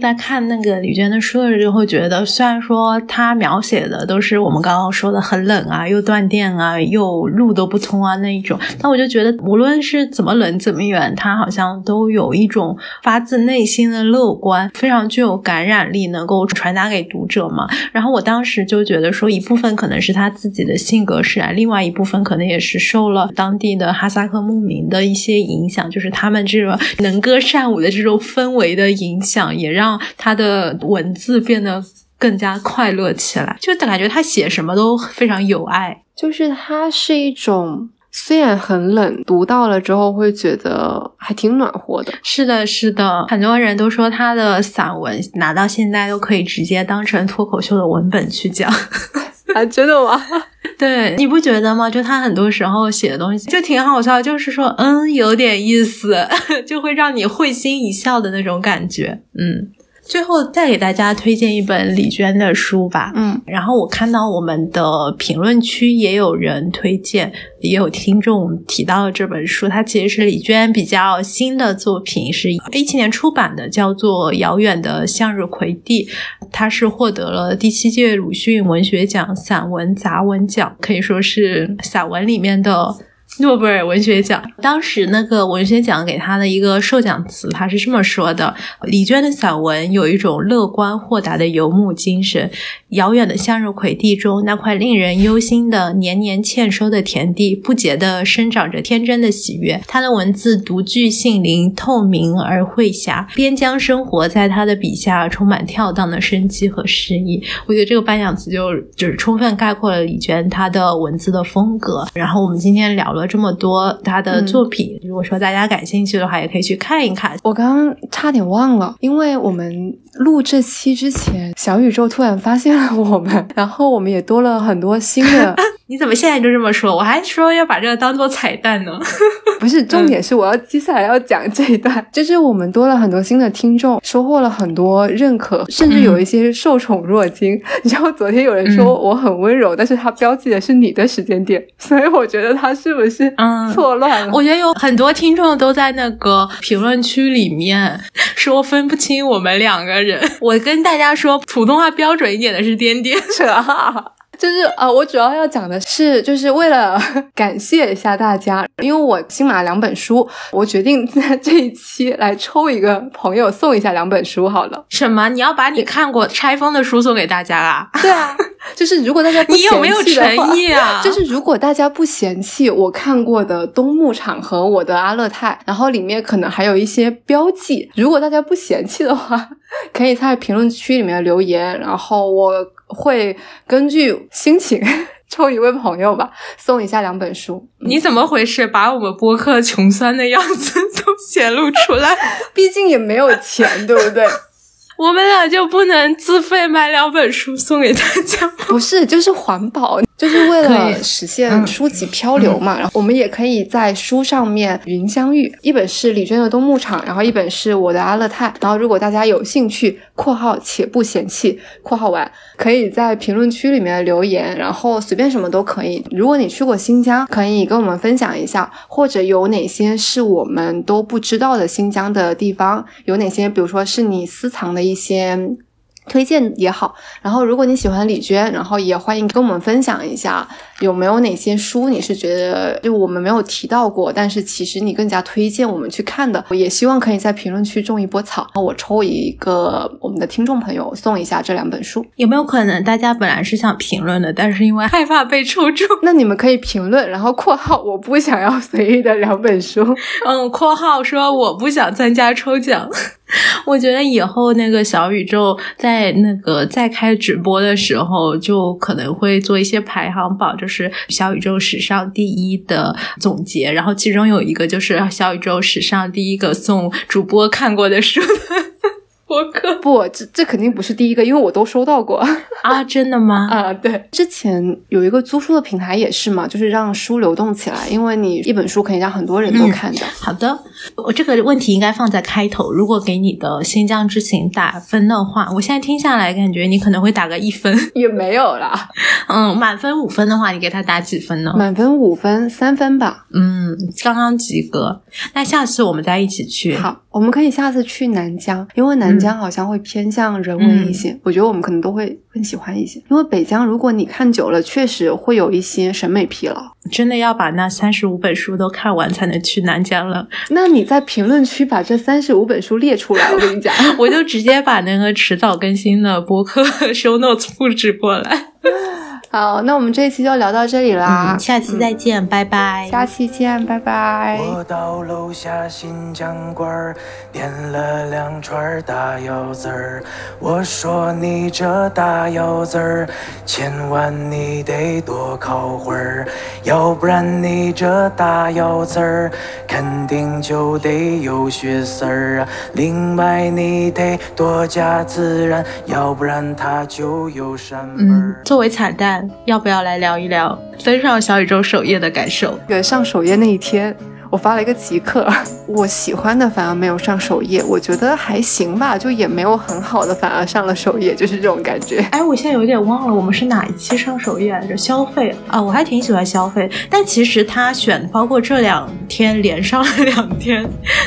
B: 在看那个李娟的书的时候，就会觉得虽然说她描写的都是我们刚刚说的很冷啊，又断电啊，又路都不通啊那一种，但我就觉得无论是怎么冷怎么远，她好像都有一种发自内心的乐观，非常具有感染力，能够传达给读者嘛。然后我当时就觉得说，一部分可能是她自己的性格使然，另外一部分可能也是受了当地的哈萨克牧民的一些影响，就是他们这个能歌善舞的这种氛围的。影响也让他的文字变得更加快乐起来，就感觉他写什么都非常有爱。
A: 就是它是一种虽然很冷，读到了之后会觉得还挺暖和的。
B: 是的，是的，很多人都说他的散文拿到现在都可以直接当成脱口秀的文本去讲。
A: 啊，真的吗？
B: 对，你不觉得吗？就他很多时候写的东西就挺好笑，就是说，嗯，有点意思，就会让你会心一笑的那种感觉，嗯。最后再给大家推荐一本李娟的书吧，
A: 嗯，
B: 然后我看到我们的评论区也有人推荐，也有听众提到了这本书，它其实是李娟比较新的作品，是一七年出版的，叫做《遥远的向日葵地》，它是获得了第七届鲁迅文学奖散文杂文奖，可以说是散文里面的。诺贝尔文学奖，当时那个文学奖给他的一个授奖词，他是这么说的：李娟的散文有一种乐观豁达的游牧精神。遥远的向日葵地中，那块令人忧心的年年欠收的田地，不竭的生长着天真的喜悦。他的文字独具性灵，透明而慧侠。边疆生活在他的笔下，充满跳荡的生机和诗意。我觉得这个颁奖词就就是充分概括了李娟她的文字的风格。然后我们今天聊了这么多他的作品，如果说大家感兴趣的话，也可以去看一看。
A: 我刚刚差点忘了，因为我们录这期之前，小宇宙突然发现了。我们，然后我们也多了很多新的。
B: 你怎么现在就这么说？我还说要把这个当做彩蛋呢。
A: 不是，重点是我要接下来要讲这一段，就是我们多了很多新的听众，收获了很多认可，甚至有一些受宠若惊。你知道，昨天有人说我很温柔，但是他标记的是你的时间点，所以我觉得他是不是错乱了？
B: 我觉得有很多听众都在那个评论区里面说分不清我们两个人。我跟大家说，普通话标准一点的是颠颠。
A: 就是啊，我主要要讲的是，就是为了 感谢一下大家，因为我新买了两本书，我决定在这一期来抽一个朋友送一下两本书好了。
B: 什么？你要把你看过拆封的书送给大家啊？
A: 对啊，就是如果大家
B: 你有没有诚意啊？
A: 就是如果大家不嫌弃我看过的《东牧场》和我的《阿勒泰》，然后里面可能还有一些标记，如果大家不嫌弃的话，可以在评论区里面留言，然后我。会根据心情 抽一位朋友吧，送一下两本书。
B: 你怎么回事？把我们播客穷酸的样子都显露出来？
A: 毕竟也没有钱，对不对？
B: 我们俩就不能自费买两本书送给大家？
A: 不是，就是环保，就是为了实现书籍漂流嘛。然后我们也可以在书上面云相遇。一本是李娟的《冬牧场》，然后一本是我的《阿勒泰》。然后如果大家有兴趣（括号且不嫌弃）（括号完），可以在评论区里面留言，然后随便什么都可以。如果你去过新疆，可以跟我们分享一下，或者有哪些是我们都不知道的新疆的地方，有哪些，比如说是你私藏的一一些。推荐也好，然后如果你喜欢李娟，然后也欢迎跟我们分享一下，有没有哪些书你是觉得就我们没有提到过，但是其实你更加推荐我们去看的，我也希望可以在评论区种一波草，我抽一个我们的听众朋友送一下这两本书。
B: 有没有可能大家本来是想评论的，但是因为害怕被抽中，
A: 那你们可以评论，然后括号我不想要随意的两本书，
B: 嗯，括号说我不想参加抽奖。我觉得以后那个小宇宙在那个再开直播的时候，就可能会做一些排行榜，就是是小宇宙史上第一的总结，然后其中有一个就是小宇宙史上第一个送主播看过的书博客。
A: 不，这这肯定不是第一个，因为我都收到过。
B: 啊，真的吗？
A: 啊，对，之前有一个租书的平台也是嘛，就是让书流动起来，因为你一本书可以让很多人都看到。
B: 好的，我这个问题应该放在开头。如果给你的《新疆之行》打分的话，我现在听下来感觉你可能会打个一分，
A: 也没有啦。
B: 嗯，满分五分的话，你给他打几分呢？
A: 满分五分，三分吧。
B: 嗯，刚刚及格。那下次我们再一起去。
A: 好，我们可以下次去南疆，因为南疆好像会偏向人文一些，我觉得我们可能都会更喜欢一些。因为北疆，如果你看久了，确实会有一些审美疲劳。
B: 真的要把那三十五本书都看完才能去南疆了。
A: 那你在评论区把这三十五本书列出来，我跟你讲，
B: 我就直接把那个迟早更新的博客 show notes 复制过来。
A: 好，那我们这一期就聊到这里啦，
B: 下期再见，拜拜。
A: 下期见，拜拜。
C: 我到楼下新疆馆儿点了两串大腰子儿，我说你这大腰子儿，千万你得多烤会儿，要不然你这大腰子儿肯定就得有血丝儿啊。另外你得多加孜然，要不然它就有膻味
B: 嗯
C: 儿。，
B: 作为彩蛋，要不要来聊一聊登上小宇宙首页的感受？
A: 对，上首页那一天，我发了一个极客，我喜欢的反而没有上首页，我觉得还行吧，就也没有很好的，反而上了首页，就是这种感觉。
B: 哎，我现在有点忘了我们是哪一期上首页来着？消费啊，我还挺喜欢消费，但其实他选包括这两天连上了两天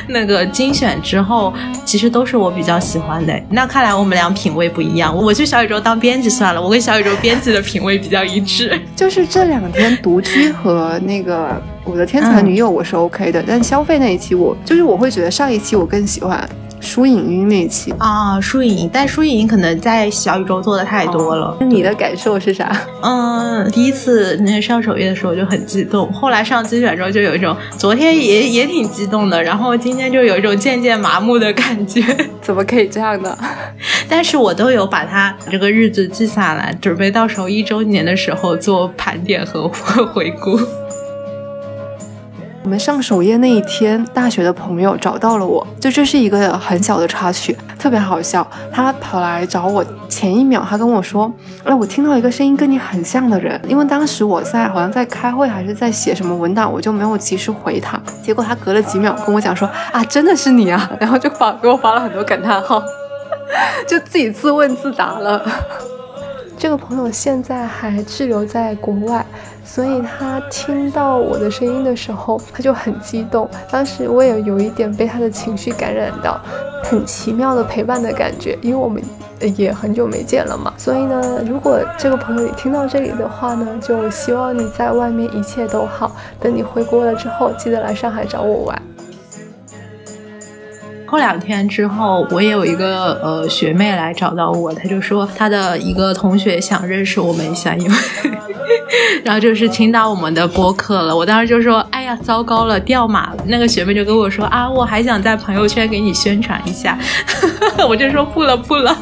B: 那个精选之后，其实都是我比较喜欢的。那看来我们俩品味不一样。我去小宇宙当编辑算了，我跟小宇宙编辑的品味比较一致。
A: 就是这两天独居和那个我的天才女友我是 OK 的，但消费那一期我就是我会觉得上一期我更喜欢舒影音那一期。
B: 啊，输赢，但输赢可能在小宇宙做的太多了。
A: 那你的感受是啥？
B: 嗯，第一次那上首页的时候就很激动，后来上精选之后就有一种，昨天也也挺激动的，然后今天就有一种渐渐麻木的感觉。
A: 怎么可以这样呢？
B: 但是我都有把它这个日子记下来，准备到时候一周年的时候做盘点和 回顾。
A: 我们上首页那一天，大学的朋友找到了我，就这是一个很小的插曲，特别好笑。他跑来找我，前一秒他跟我说：“哎，我听到一个声音跟你很像的人。”因为当时我在好像在开会还是在写什么文档，我就没有及时回他。结果他隔了几秒跟我讲说：“啊，真的是你啊！”然后就发给我发了很多感叹号，就自己自问自答了。这个朋友现在还滞留在国外，所以他听到我的声音的时候，他就很激动。当时我也有一点被他的情绪感染到，很奇妙的陪伴的感觉，因为我们也很久没见了嘛。所以呢，如果这个朋友你听到这里的话呢，就希望你在外面一切都好。等你回国了之后，记得来上海找我玩。
B: 过两天之后，我也有一个呃学妹来找到我，她就说她的一个同学想认识我们一下，因为 然后就是听到我们的播客了。我当时就说：“哎呀，糟糕了，掉马了。”那个学妹就跟我说：“啊，我还想在朋友圈给你宣传一下。”我就说：“不了，不了。”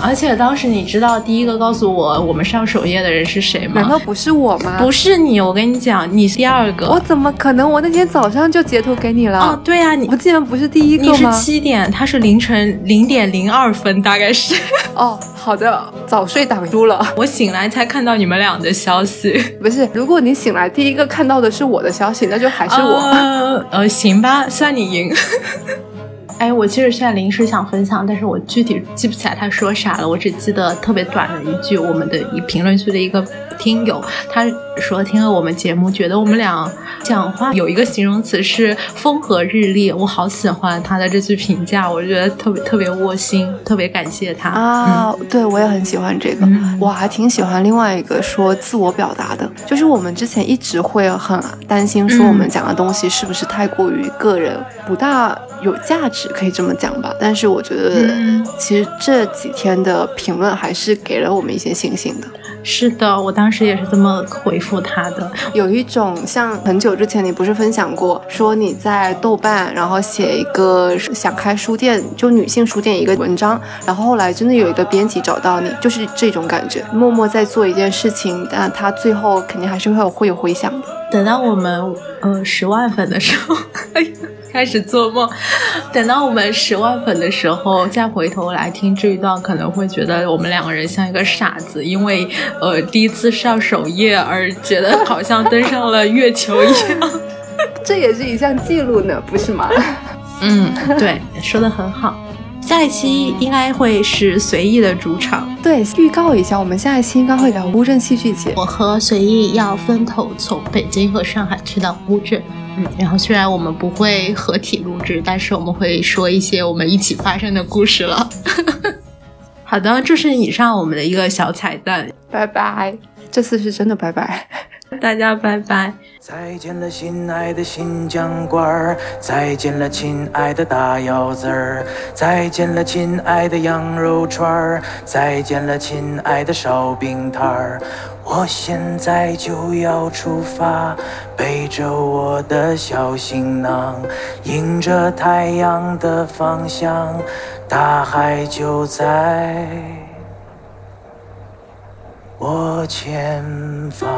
B: 而且当时你知道第一个告诉我我们上首页的人是谁吗？
A: 难道不是我吗？
B: 不是你，我跟你讲，你是第二个。
A: 我怎么可能？我那天早上就截图给你了。
B: 哦，对呀、你
A: 我竟然不是第一个
B: 你是？七点，他是凌晨零点零二分，大概是。
A: 哦，好的，早睡挡住了。
B: 我醒来才看到你们俩的消息。
A: 不是，如果你醒来第一个看到的是我的消息，那就还是我。
B: 呃，呃，行吧，算你赢。哎，我其实现在临时想分享，但是我具体记不起来他说啥了，我只记得特别短的一句，我们的一评论区的一个听友，他说听了我们节目，觉得我们俩讲话有一个形容词是风和日丽，我好喜欢他的这句评价，我觉得特别特别窝心，特别感谢他
A: 啊，对我也很喜欢这个，
B: 嗯
A: 我还挺喜欢另外一个说自我表达的，就是我们之前一直会很担心说
B: 嗯
A: 我们讲的东西是不是太过于个人，不大有价值，可以这么讲吧。但是我觉得
B: 嗯，
A: 其实这几天的评论还是给了我们一些信心的。
B: 是的，我当时也是这么回复他的。
A: 有一种像很久之前你不是分享过，说你在豆瓣然后写一个想开书店，就女性书店一个文章，然后后来真的有一个编辑找到你，就是这种感觉，默默在做一件事情，但他最后肯定还是会有会有回响的。
B: 等到我们呃十万粉的时候，开始做梦。等到我们十万粉的时候，再回头来听这一段，可能会觉得我们两个人像一个傻子，因为呃第一次上首页而觉得好像登上了月球一样。
A: 这也是一项记录呢，不是吗？
B: 嗯，对，说的很好。下一期应该会是随意的主场。
A: 对，预告一下，我们下一期应该会聊乌镇戏剧节。
B: 我和随意要分头从北京和上海去到乌镇。嗯，然后虽然我们不会合体录制，但是我们会说一些我们一起发生的故事了。好的，这是以上我们的一个小彩蛋。
A: 拜拜，这次是真的拜拜。
B: 大家拜拜！
C: 再见了，心爱的新疆馆儿；再见了，亲爱的大腰子儿；再见了，亲爱的羊肉串儿；再见了，亲爱的烧饼摊儿。我现在就要出发，背着我的小行囊，迎着太阳的方向，大海就在。我前方。